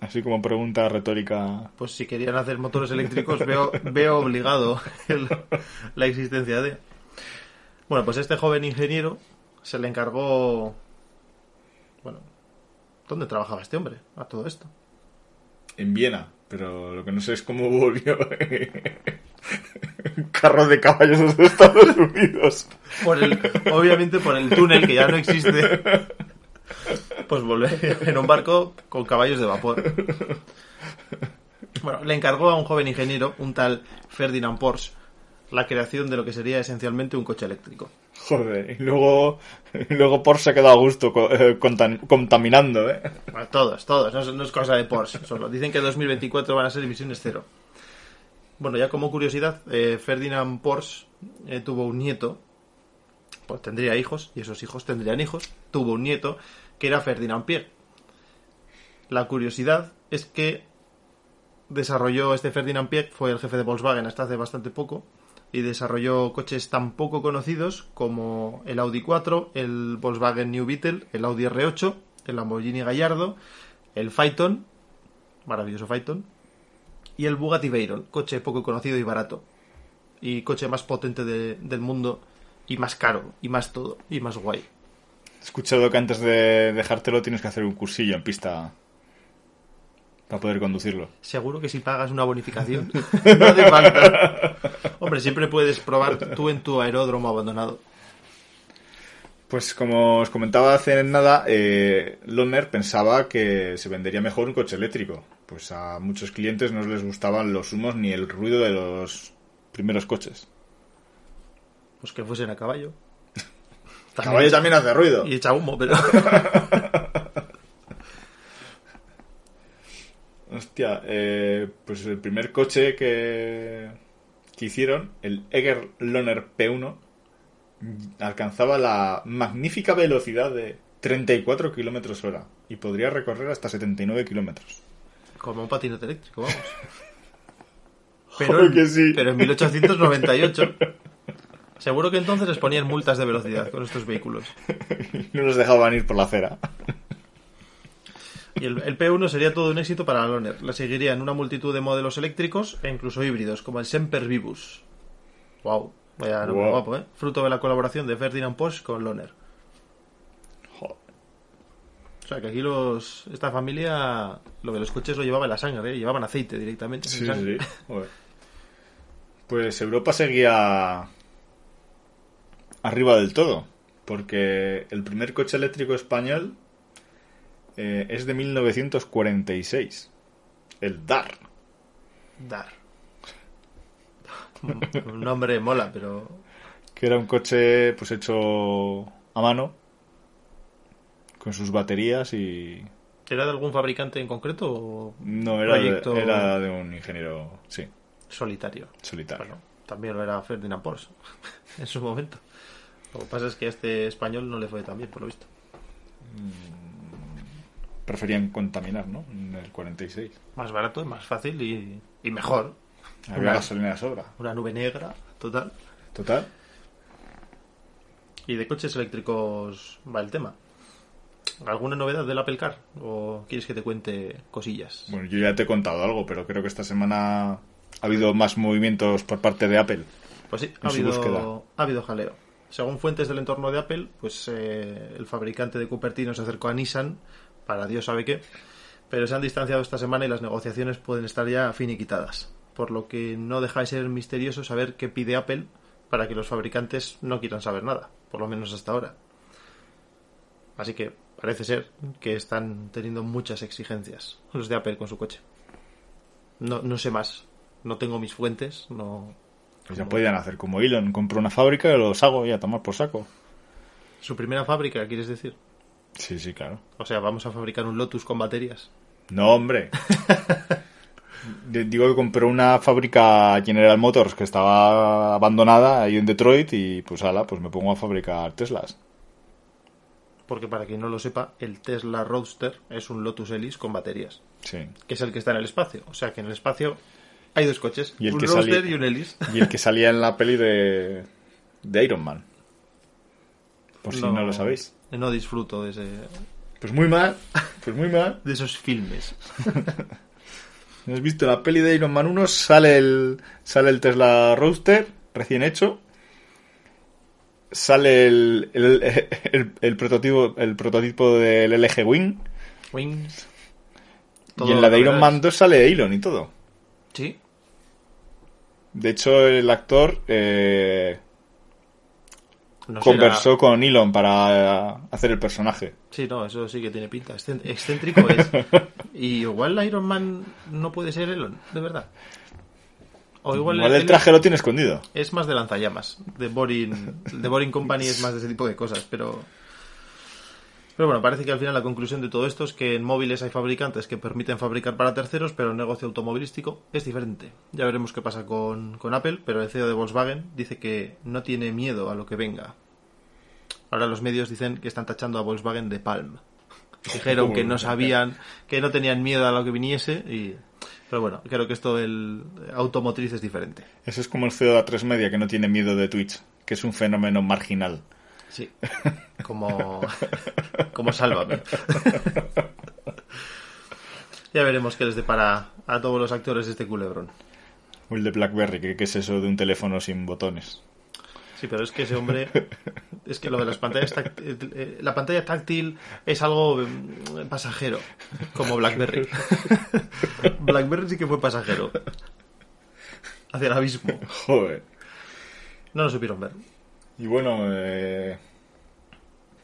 Así como pregunta retórica. pues si querían hacer motores eléctricos, veo, veo obligado el- la existencia de. Bueno, pues este joven ingeniero se le encargó. Bueno, ¿dónde trabajaba este hombre a todo esto? En Viena, pero lo que no sé es cómo volvió un carro de caballos desde Estados Unidos. Por el, obviamente por el túnel que ya no existe. Pues volver en un barco con caballos de vapor. Bueno, le encargó a un joven ingeniero, un tal Ferdinand Porsche, la creación de lo que sería esencialmente un coche eléctrico. Joder, y luego, y luego Porsche se ha quedado a gusto eh, contam- contaminando, ¿eh? Bueno, todos, todos, no es, no es cosa de Porsche solo. Dicen que en 2024 van a ser emisiones cero. Bueno, ya como curiosidad, eh, Ferdinand Porsche eh, tuvo un nieto, pues tendría hijos, y esos hijos tendrían hijos, tuvo un nieto que era Ferdinand Pierre. La curiosidad es que desarrolló este Ferdinand Pierre, fue el jefe de Volkswagen hasta hace bastante poco, y desarrolló coches tan poco conocidos como el Audi 4, el Volkswagen New Beetle, el Audi R8, el Lamborghini Gallardo, el Phaeton, maravilloso Phaeton, y el Bugatti Veyron, coche poco conocido y barato, y coche más potente de- del mundo, y más caro, y más todo, y más guay. He escuchado que antes de dejártelo tienes que hacer un cursillo en pista para poder conducirlo. Seguro que si pagas una bonificación, no hace falta. Hombre, siempre puedes probar tú en tu aeródromo abandonado. Pues como os comentaba hace nada, eh, Loner pensaba que se vendería mejor un coche eléctrico. Pues a muchos clientes no les gustaban los humos ni el ruido de los primeros coches. Pues que fuesen a caballo. El caballo también hace ruido. Y echa humo, pero... Hostia, eh, pues el primer coche que, que hicieron, el Eger Loner P1, alcanzaba la magnífica velocidad de 34 kilómetros hora y podría recorrer hasta 79 kilómetros. Como un patinete eléctrico, vamos. Joder, que sí. pero en 1898. Seguro que entonces les ponían multas de velocidad con estos vehículos. No los dejaban ir por la acera. Y el, el P1 sería todo un éxito para la Loner. La seguirían una multitud de modelos eléctricos e incluso híbridos, como el Semper Vivus. Wow. Vaya Wow. guapo, ¿eh? Fruto de la colaboración de Ferdinand Porsche con Loner. O sea, que aquí los esta familia, lo de los coches lo llevaba en la sangre, ¿eh? llevaban aceite directamente. en Sí, sí. Joder. Pues Europa seguía arriba del todo, porque el primer coche eléctrico español eh, es de 1946, el DAR. Dar. Un nombre mola, pero que era un coche pues hecho a mano con sus baterías y ¿era de algún fabricante en concreto o no era de, era de un ingeniero sí solitario? solitario Bueno, también lo era Ferdinand Porsche en su momento. Lo que pasa es que a este español no le fue tan bien, por lo visto. preferían contaminar no en el 46 Más barato, más fácil y, y mejor. había Una- gasolina de sobra Una nube negra, total. total Y de coches eléctricos va el tema. ¿Alguna novedad del Apple Car? ¿O quieres que te cuente cosillas? bueno yo ya te he contado algo pero creo que esta semana ha habido más movimientos por parte de Apple Pues sí, ha habido, ha habido jaleo. Según fuentes del entorno de Apple, pues eh, el fabricante de Cupertino se acercó a Nissan para Dios sabe qué, pero se han distanciado esta semana y las negociaciones pueden estar ya finiquitadas. Por lo que no deja de ser misterioso saber qué pide Apple para que los fabricantes no quieran saber nada, por lo menos hasta ahora. Así que parece ser que están teniendo muchas exigencias los de Apple con su coche. No, no sé más, no tengo mis fuentes, no, pues ya podían hacer como Elon compro una fábrica y los hago y a tomar por saco Su primera fábrica, ¿quieres decir? sí sí claro O sea, vamos a fabricar un Lotus con baterías. No, hombre. Digo que compró una fábrica General Motors que estaba abandonada ahí en Detroit y pues ala, pues me pongo a fabricar Teslas. Porque para quien no lo sepa, el Tesla Roadster es un Lotus Elise con baterías, Sí. que es el que está en el espacio. O sea que en el espacio hay dos coches, Y el un que Roadster salía- y un Elise. Y el que salía en la peli de, de Iron Man. Por si no, lo sabéis. No disfruto de, ese, Pues muy mal. Pues muy mal. de esos filmes. ¿No ¿Has visto la peli de Iron Man 1? Sale el, sale el Tesla Roadster recién hecho. Sale el, el, el- el prototipo, el prototipo del LG Wing. Wings. y Todo en la de Iron verás. Man 2 sale Elon y todo. Sí. De hecho, el actor eh, No conversó será- con Elon para hacer el personaje. Sí, no, eso sí que tiene pinta. Excéntrico es. Y igual Iron Man no puede ser Elon, de verdad. O igual, Igual el traje lo tiene escondido. es más de lanzallamas. De Boring, de Boring Company es más de ese tipo de cosas, pero. Pero bueno, parece que al final la conclusión de todo esto es que en móviles hay fabricantes que permiten fabricar para terceros, pero el negocio automovilístico es diferente. Ya veremos qué pasa con, con Apple, pero el CEO de Volkswagen dice que no tiene miedo a lo que venga. Ahora los medios dicen que están tachando a Volkswagen de Palm. Dijeron que no sabían, que no tenían miedo a lo que viniese, y... pero bueno, creo que esto del automotriz es diferente. Eso es como el CEO de A3 Media que no tiene miedo de Twitch, que es un fenómeno marginal. Sí, como, como sálvame. ya veremos qué les depara a todos los actores de este culebrón. O el de BlackBerry, que, que es eso de un teléfono sin botones. Sí, pero es que ese hombre, es que lo de las pantallas táctil- eh, la pantalla táctil es algo mm, pasajero, como BlackBerry. BlackBerry sí que fue pasajero. Hacia el abismo. Joder. No lo supieron ver. Y bueno, eh,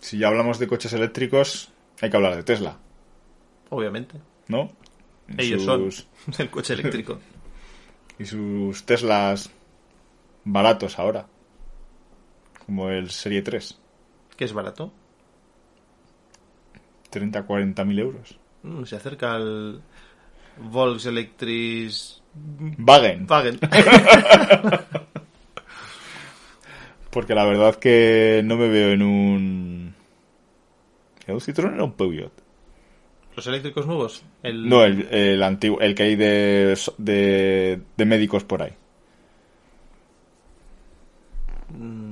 si ya hablamos de coches eléctricos, hay que hablar de Tesla, Obviamente. ¿no? Ellos sus- son el coche eléctrico. Y sus Teslas baratos ahora. Como el Serie 3. Que es barato. 30, 40 mil euros. Mm, se acerca al Volks Electris Wagen. Wagen. Porque la verdad que no me veo en un... ¿Era un Citroën o un Peugeot? Los eléctricos nuevos. El... No, el, el antiguo, el que hay de, de, de médicos por ahí. Mm,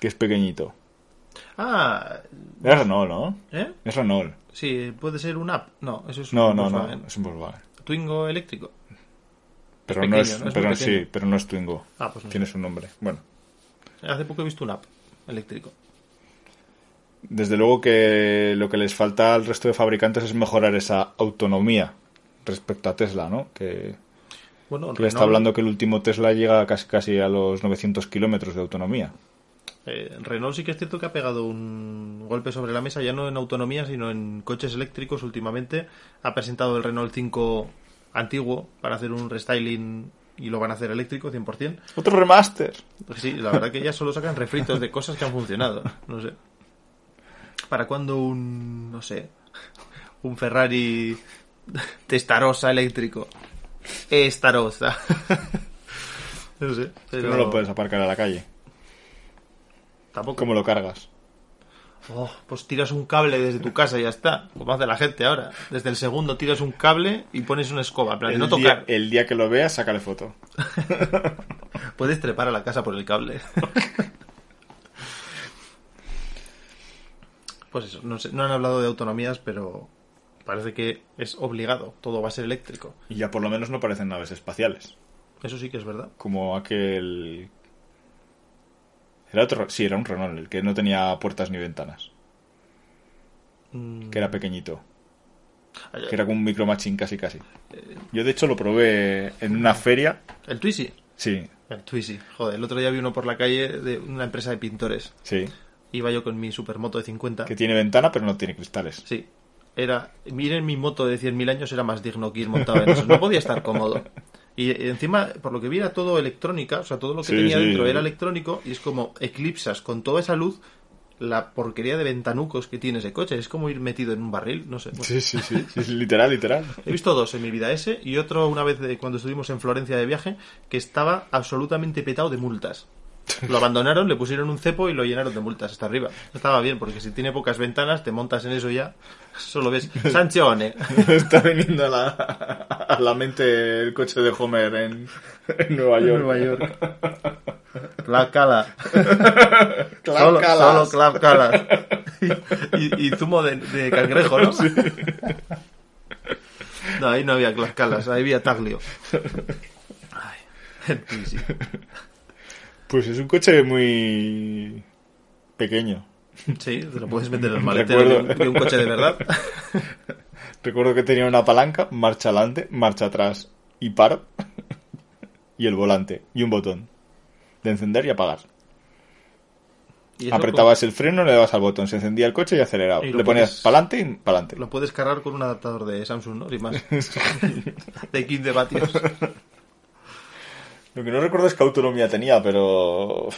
Que es pequeñito. Ah, Es Renault, ¿no? ¿eh? Es Renault. Sí, puede ser un app. No, eso es No, un no, no. Volkswagen. Es un Volkswagen. Twingo eléctrico. Pero pequeño, no es, ¿no? Es pero sí, pero no es Twingo. Ah, pues no Tiene sé. su nombre. Bueno, Hace poco he visto un app eléctrico. desde luego que lo que les falta al resto de fabricantes es mejorar esa autonomía respecto a Tesla, ¿no? Que, Bueno, que está Renault- hablando que el último Tesla llega casi, casi a los 900 kilómetros de autonomía. Eh, Renault sí que es cierto que ha pegado un golpe sobre la mesa, ya no en autonomía, sino en coches eléctricos últimamente. Ha presentado el Renault 5 antiguo para hacer un restyling y lo van a hacer eléctrico 100%. Otro remaster. Pues sí, la verdad que ya solo sacan refritos de cosas que han funcionado. No sé. ¿Para cuándo un, no sé, un Ferrari Testarossa eléctrico? Estarossa. no sé. Que Pero no lo puedes aparcar a la calle. Tampoco. ¿Cómo lo cargas? Oh, pues tiras un cable desde tu casa y ya está. Como hace la gente ahora. Desde el segundo tiras un cable y pones una escoba. De El, no tocar. día, el día que lo veas, sácale foto. Puedes trepar a la casa por el cable. pues eso, no, sé, no han hablado de autonomías, pero parece que es obligado. Todo va a ser eléctrico. Y ya por lo menos no parecen naves espaciales. Eso sí que es verdad. Como aquel... Era otro... Sí, era un Renault, el que no tenía puertas ni ventanas. Mm, Que era pequeñito. Que era como un micro machine casi casi. Yo de hecho lo probé en una feria. El Twizy. Sí, El Twizy. Joder, el otro día vi uno por la calle de una empresa de pintores. sí. Iba yo con mi supermoto de 50. Que tiene ventana pero no tiene cristales. Sí. Era, miren mi moto de 100.000 años era más digno que ir montado en eso. No podía estar cómodo. Y encima, por lo que vi, era todo electrónica, o sea, todo lo que Sí, tenía sí. dentro era electrónico y es como eclipsas con toda esa luz la porquería de ventanucos que tiene ese coche. Es como ir metido en un barril, no sé. Bueno, Sí, sí, sí, sí, literal, literal. He visto dos en mi vida, ese y otro una vez de- cuando estuvimos en Florencia de viaje, que estaba absolutamente petado de multas. Lo abandonaron, le pusieron un cepo y lo llenaron de multas hasta arriba. Estaba bien, porque si tiene pocas ventanas, te montas en eso ya, solo ves Sancheone. Está viniendo a la, a la mente el coche de Homer en, en Nueva York. Nueva York. Clav Cala. Clav solo, solo Clav Cala. Y, y zumo de, de cangrejo, ¿no? No, ahí no había Clav Calas, ahí había Taglio. Ay, sí, sí. Pues es un coche muy pequeño. Sí, te lo puedes meter en el maletero de un, Recuerdo. de un coche de verdad. Recuerdo que tenía una palanca, marcha adelante, marcha atrás y paro. Y el volante y un botón de encender y apagar. Y Apretabas el freno, le dabas al botón, se encendía el coche y aceleraba. Y Le ponías para adelante y para adelante. Lo puedes cargar con un adaptador de Samsung, ¿no? Sin más. De 15 vatios. Lo que no recuerdo es qué autonomía tenía, pero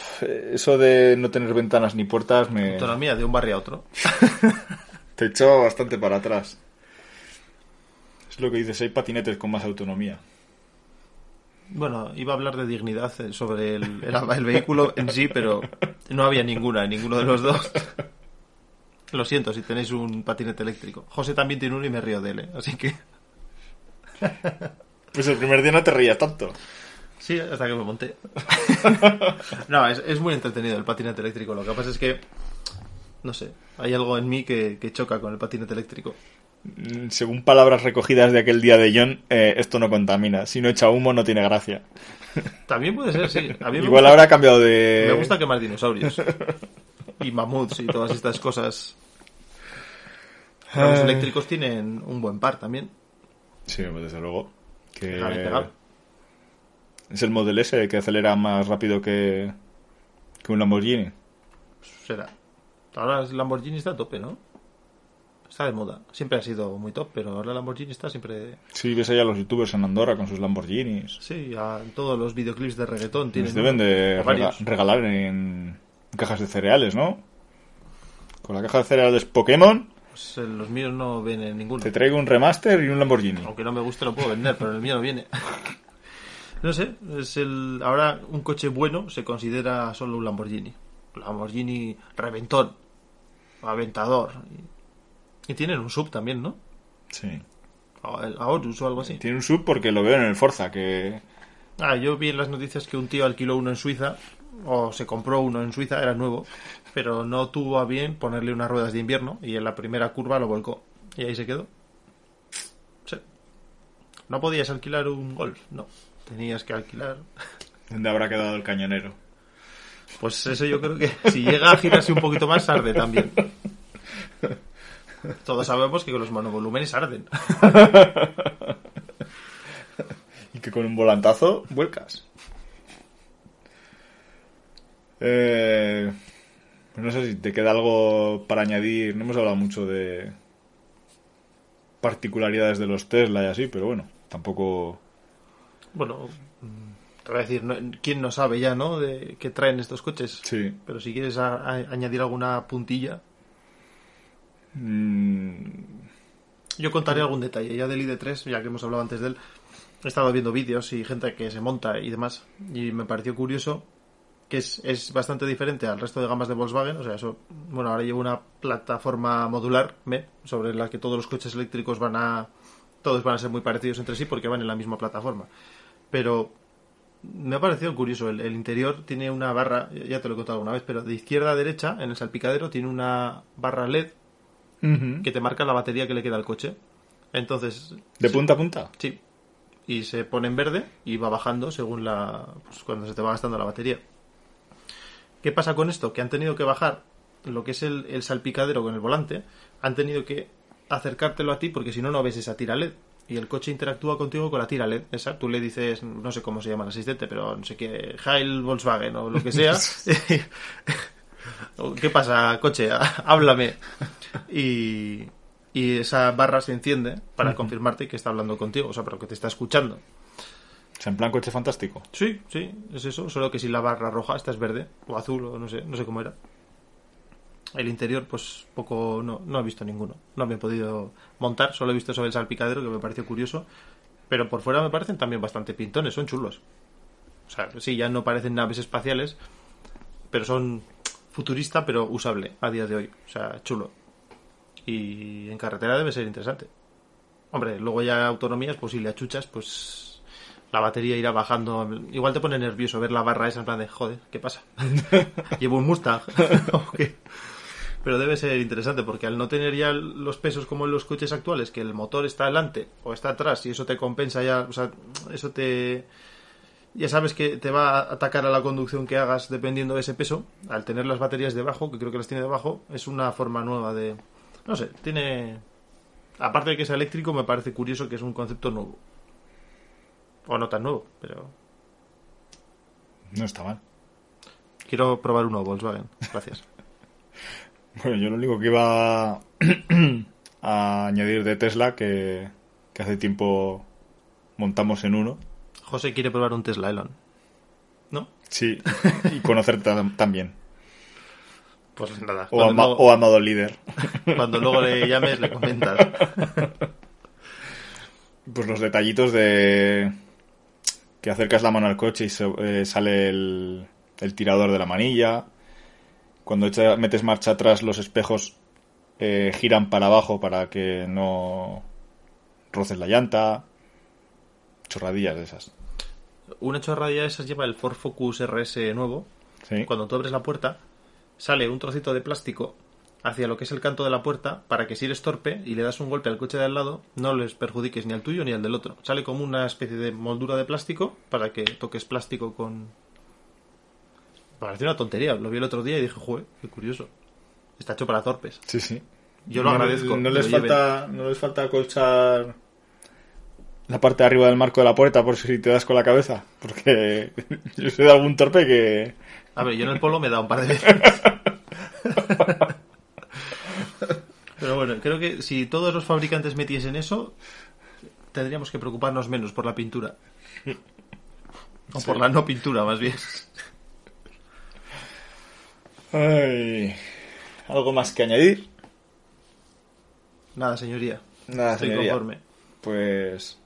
eso de no tener ventanas ni puertas me Autonomía de un barrio a otro. te echó bastante para atrás. Es lo que dices, hay patinetes con más autonomía. Bueno, iba a hablar de dignidad eh, sobre el, el, el vehículo en sí, pero no había ninguna en ninguno de los dos. Lo siento si tenéis un patinete eléctrico. José también tiene uno y me río de él, ¿eh? así que Pues el primer día no te reías tanto. Sí, hasta que me monté. No, es, es muy entretenido el patinete eléctrico. Lo que pasa es que, no sé, hay algo en mí que, que choca con el patinete eléctrico. Mm, Según palabras recogidas de aquel día de John, eh, esto no contamina. Si no echa humo no tiene gracia. También puede ser, sí. A mí me Igual gusta- ahora ha cambiado de... Me gusta quemar dinosaurios. Y mamuts y todas estas cosas. Pero los eléctricos tienen un buen par también. Sí, desde luego. Que pegar. Es el Model S que acelera más rápido que, que un Lamborghini. Será. Ahora el Lamborghini está a tope, ¿no? Está de moda. Siempre ha sido muy top, pero ahora el Lamborghini está siempre... Sí, ves ahí a los youtubers en Andorra con sus Lamborghinis. Sí, a todos los videoclips de reggaetón tienen... Los deben de rega- regalar en cajas de cereales, ¿no? Con la caja de cereales Pokémon Pues, eh, los míos no vienen ninguno. te traigo un remaster y un Lamborghini. Aunque no me guste lo puedo vender, pero el mío no viene. No sé, es el ahora un coche bueno se considera solo un Lamborghini. Lamborghini reventón, aventador. Y, tienen un sub también, ¿no? Sí. A- El Aorus o algo así. Tiene un sub porque lo veo en el Forza, que... Ah, yo vi en las noticias que un tío alquiló uno en Suiza, o se compró uno en Suiza, era nuevo, pero no tuvo a bien ponerle unas ruedas de invierno y en la primera curva lo volcó. Y ahí se quedó. Sí. ¿No podías alquilar un Golf? No. Tenías que alquilar. ¿Dónde habrá quedado el cañonero? Pues eso yo creo que si llega a girarse un poquito más, arde también. Todos sabemos que con los monovolúmenes arden. y que con un volantazo vuelcas. Eh, no sé si te queda algo para añadir. No hemos hablado mucho de particularidades de los Tesla y así, pero bueno, tampoco. Bueno, mm, te voy a decir, ¿quién no sabe ya, no? De qué traen estos coches. Sí. Pero si quieres a- a- añadir alguna puntilla, Mm, yo contaré algún detalle. Ya del ID3, ya que hemos hablado antes de él, he estado viendo vídeos y gente que se monta y demás. Y me pareció curioso que es, es bastante diferente al resto de gamas de Volkswagen. O sea, eso, bueno, ahora llevo una plataforma modular MEP sobre la que todos los coches eléctricos van a. Todos van a ser muy parecidos entre sí porque van en la misma plataforma. Pero me ha parecido curioso. El, el interior tiene una barra, ya te lo he contado alguna vez, pero de izquierda a derecha, en el salpicadero, tiene una barra LED que te marca la batería que le queda al coche. Entonces, ¿De sí, punta a punta? Sí. Y se pone en verde y va bajando según la. Pues cuando se te va gastando la batería. ¿Qué pasa con esto? Que han tenido que bajar lo que es el, el salpicadero con el volante. Han tenido que acercártelo a ti porque si no, no ves esa tira LED. Y el coche interactúa contigo con la tira LED. Esa, tú le dices, no sé cómo se llama el asistente, pero no sé qué, Heil Volkswagen o lo que sea. ¿Qué pasa, coche? Háblame. Y, y esa barra se enciende para confirmarte que está hablando contigo, o sea, pero que te está escuchando. O sea, en plan coche fantástico. Sí, sí, es eso, solo que si la barra roja esta es verde o azul o no sé, no sé cómo era. El interior, pues poco, no, no he visto ninguno. No me he podido montar, solo he visto sobre el salpicadero que me pareció curioso. Pero por fuera me parecen también bastante pintones, son chulos. O sea, sí, ya no parecen naves espaciales, pero son futurista, pero usable a día de hoy. O sea, chulo. Y en carretera debe ser interesante. Hombre, luego ya autonomías, pues si le achuchas, pues la batería irá bajando. Igual te pone nervioso ver la barra esa en plan de, joder, ¿qué pasa? Llevo un Mustang. Pero debe ser interesante porque al no tener ya los pesos como en los coches actuales, que el motor está delante o está atrás y eso te compensa ya, o sea, eso te... Ya sabes que te va a atacar a la conducción que hagas dependiendo de ese peso. Al tener las baterías debajo, que creo que las tiene debajo, es una forma nueva de... No sé, tiene... Aparte de que es eléctrico, me parece curioso que es un concepto nuevo. O no tan nuevo, pero... No está mal. Quiero probar uno Volkswagen. Gracias. Bueno, yo lo único que iba a añadir de Tesla, que, que hace tiempo montamos en uno. José quiere probar un Tesla Elon. ¿No? Sí, y conocer tam- también. Pues nada. O, Cuando, ama- luego, o amado líder. cuando luego le llames, le comentas. Pues los detallitos de que acercas la mano al coche y se- eh, sale el, el tirador de la manilla. Cuando echa- metes marcha atrás, los espejos eh, giran para abajo para que no roces la llanta. Chorradillas de esas. Una chorradilla de esas lleva el Ford Focus RS nuevo. Sí. Cuando tú abres la puerta, sale un trocito de plástico hacia lo que es el canto de la puerta para que si eres torpe y le das un golpe al coche de al lado, no les perjudiques ni al tuyo ni al del otro. Sale como una especie de moldura de plástico para que toques plástico con... Parece una tontería. Lo vi el otro día y dije, joder, qué curioso. Está hecho para torpes. Sí, sí. Yo lo No- agradezco. No les, lleven. falta, no les falta acolchar la parte de arriba del marco de la puerta por si te das con la cabeza. Porque yo sé de algún torpe que... A ver, yo en el polo me da un par de veces. Pero bueno, creo que si todos los fabricantes metiesen eso, tendríamos que preocuparnos menos por la pintura. O por la no pintura, más bien. Ay, ¿Algo más que añadir? Nada, señoría. Nada, Estoy señoría. conforme. Pues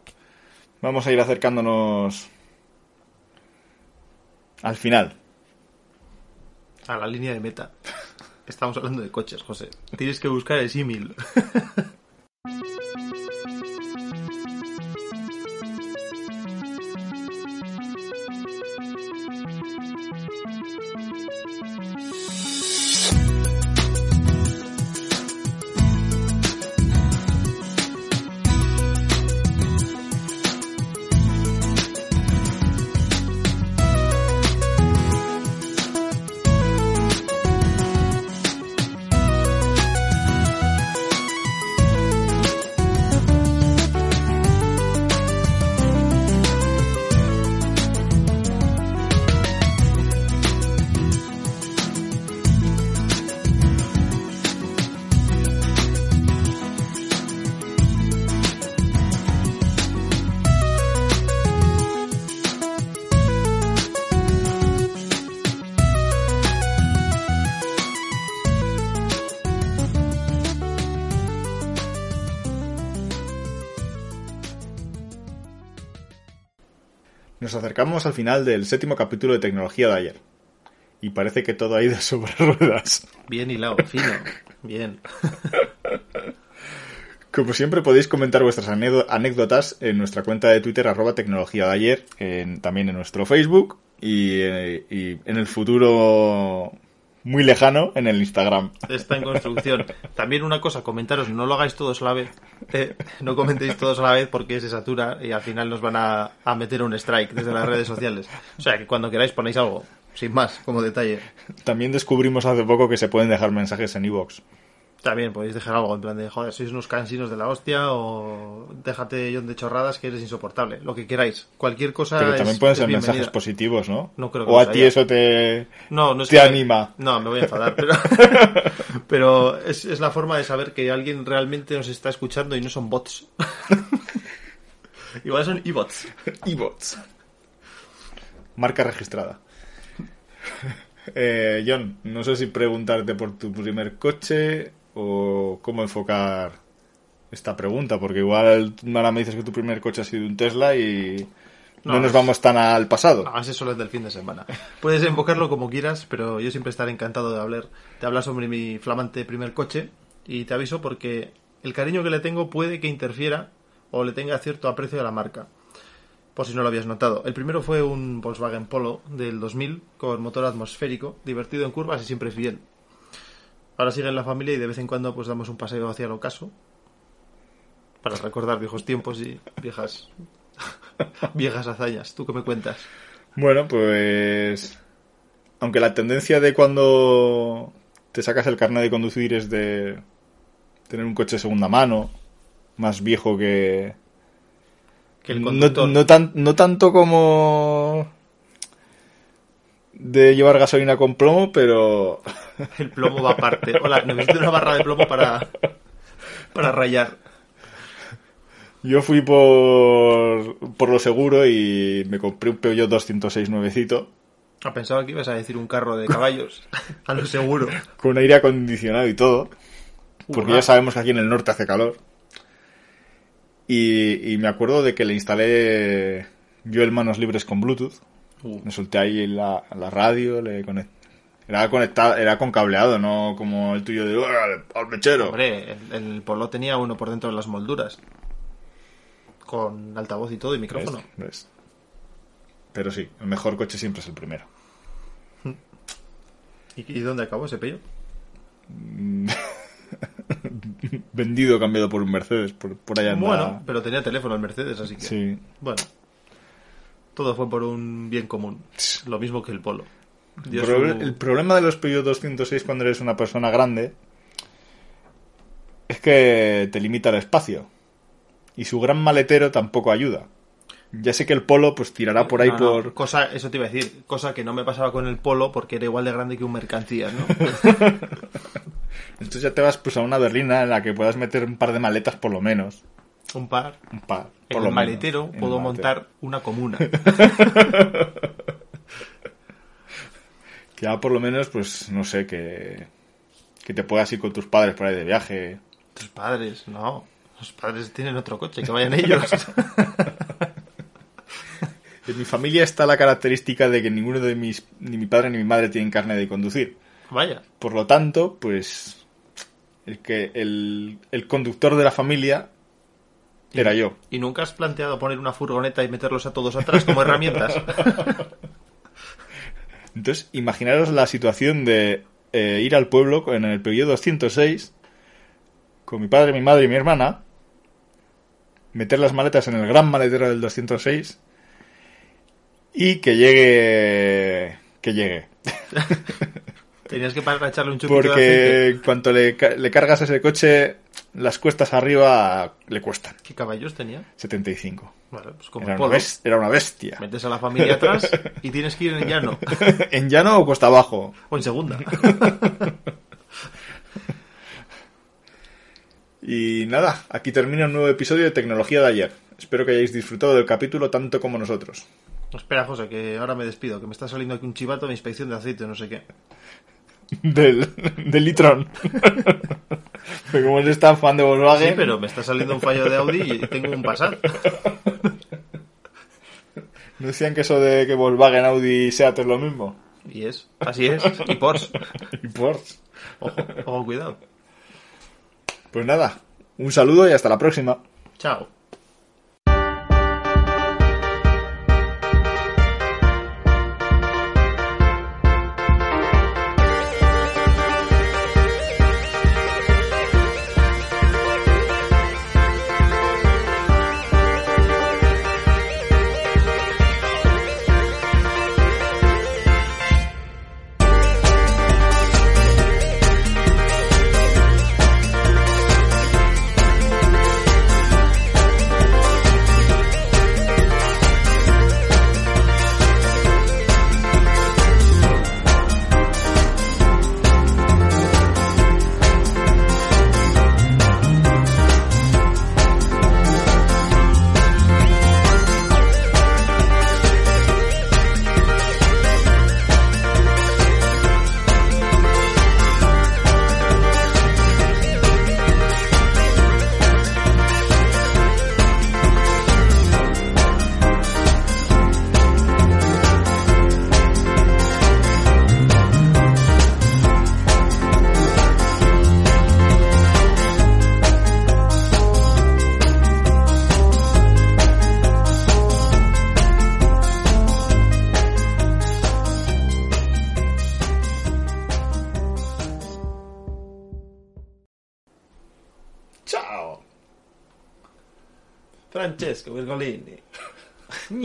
vamos a ir acercándonos al final. A la línea de meta. Estamos hablando de coches, José. Tienes que buscar el símil. Nos acercamos al final del séptimo capítulo de tecnología de ayer. Y parece que todo ha ido sobre ruedas. Bien hilado, fino. Bien. Como siempre podéis comentar vuestras anécdo- anécdotas en nuestra cuenta de Twitter arroba tecnología de ayer, en- también en nuestro Facebook y, eh, y en el futuro muy lejano en el Instagram. Está en construcción. También una cosa, comentaros, no lo hagáis todos a la vez. Eh, no comentéis todos a la vez porque se satura y al final nos van a, a meter un strike desde las redes sociales. O sea que cuando queráis ponéis algo, sin más, como detalle. También descubrimos hace poco que se pueden dejar mensajes en iVoox. También podéis dejar algo en plan de, joder, sois unos cansinos de la hostia o déjate John de chorradas que eres insoportable. Lo que queráis. Cualquier cosa Pero es- también pueden es ser bienvenida. mensajes positivos, ¿no? No creo que o a ti eso te... No, no es te que- anima. No, me voy a enfadar, pero, pero es, es la forma de saber que alguien realmente nos está escuchando y no son bots. Igual son e-bots. E-bots. Marca registrada. Eh, John, no sé si preguntarte por tu primer coche o cómo enfocar esta pregunta, porque igual ahora me dices que tu primer coche ha sido un Tesla y no, No, nos vamos tan al pasado. No, ese solo es del fin de semana. Puedes enfocarlo como quieras, pero yo siempre estaré encantado de hablar, de hablar sobre mi flamante primer coche. Y te aviso porque el cariño que le tengo puede que interfiera o le tenga cierto aprecio a la marca. Por si no lo habías notado. El primero fue un Volkswagen Polo del 2000 con motor atmosférico, divertido en curvas y siempre fiel. Ahora sigue en la familia y de vez en cuando pues damos un paseo hacia el ocaso para recordar viejos tiempos y viejas viejas hazañas. ¿Tú qué me cuentas? Bueno, pues. Aunque la tendencia de cuando te sacas el carnet de conducir es de tener un coche de segunda mano, más viejo que. Que el No, conductor. no tan- no tanto como. De llevar gasolina con plomo, pero. El plomo va aparte. Hola, necesito una barra de plomo para, para rayar. Yo fui por, por lo seguro y me compré un Peugeot 206 nuevecito Ah, pensaba que ibas a decir un carro de caballos. A lo seguro. con aire acondicionado y todo. Porque ya sabemos que aquí en el norte hace calor. Y, y me acuerdo de que le instalé yo el manos libres con Bluetooth. Uh, Me solté ahí la, la radio, le Era conectado, era con cableado, no como el tuyo de "Uah, al mechero. hombre, el, el Polo tenía uno por dentro de las molduras. Con altavoz y todo y micrófono. ¿Ves? ¿Ves? Pero sí, el mejor coche siempre es el primero. ¿Y, y dónde acabó ese pello? Vendido, cambiado por un Mercedes, por, por allá. Bueno, pero tenía teléfono el Mercedes, así que. Sí. Bueno. Todo fue por un bien común. Lo mismo que el Polo. El, su- problema de los Peugeot 206 cuando eres una persona grande es que te limita el espacio. Y su gran maletero tampoco ayuda. Ya sé que el Polo pues tirará por ahí No, no, por... Cosa, eso te iba a decir. Cosa que no me pasaba con el Polo porque era igual de grande que un mercancías, ¿no? Entonces ya te vas pues a una berlina en la que puedas meter un par de maletas por lo menos. Un par. Un par. En Por lo el menos, maletero en el puedo maletero. montar una comuna. Que ya por lo menos pues no sé, que... Que te puedas ir con tus padres por ahí de viaje. Tus padres, no. Los padres tienen otro coche, que vayan ellos. En mi familia está la característica de que ninguno de mis... Ni mi padre ni mi madre tienen carne de conducir. Vaya. Por lo tanto, pues el que el, el conductor de la familia era yo. ¿Y nunca has planteado poner una furgoneta y meterlos a todos atrás como herramientas? Entonces, imaginaros la situación de eh, ir al pueblo en el periodo 206 con mi padre, mi madre y mi hermana, meter las maletas en el gran maletero del 206 y que llegue que llegue. Tenías que parar a echarle un chupito de. Porque en cuanto le, le cargas ese coche, las cuestas arriba le cuestan. ¿Qué caballos tenía? 75. Vale, pues como Era una, era una bestia. Metes a la familia atrás y tienes que ir en llano. ¿En llano o cuesta abajo? O en segunda. Y nada, aquí termina un nuevo episodio de Tecnología de ayer. Espero que hayáis disfrutado del capítulo tanto como nosotros. Espera, José, que ahora me despido, que me está saliendo aquí un chivato de inspección de aceite, no sé qué. Del, del Litrón. Porque como él es tan fan de Volkswagen... Sí, pero me está saliendo un fallo de Audi y tengo un Passat. ¿No decían que eso de que Volkswagen, Audi y Seat es lo mismo? Y es, así es. Y Porsche. Y Porsche. Ojo, ojo, cuidado. Pues nada, un saludo y hasta la próxima. Chao.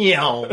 喵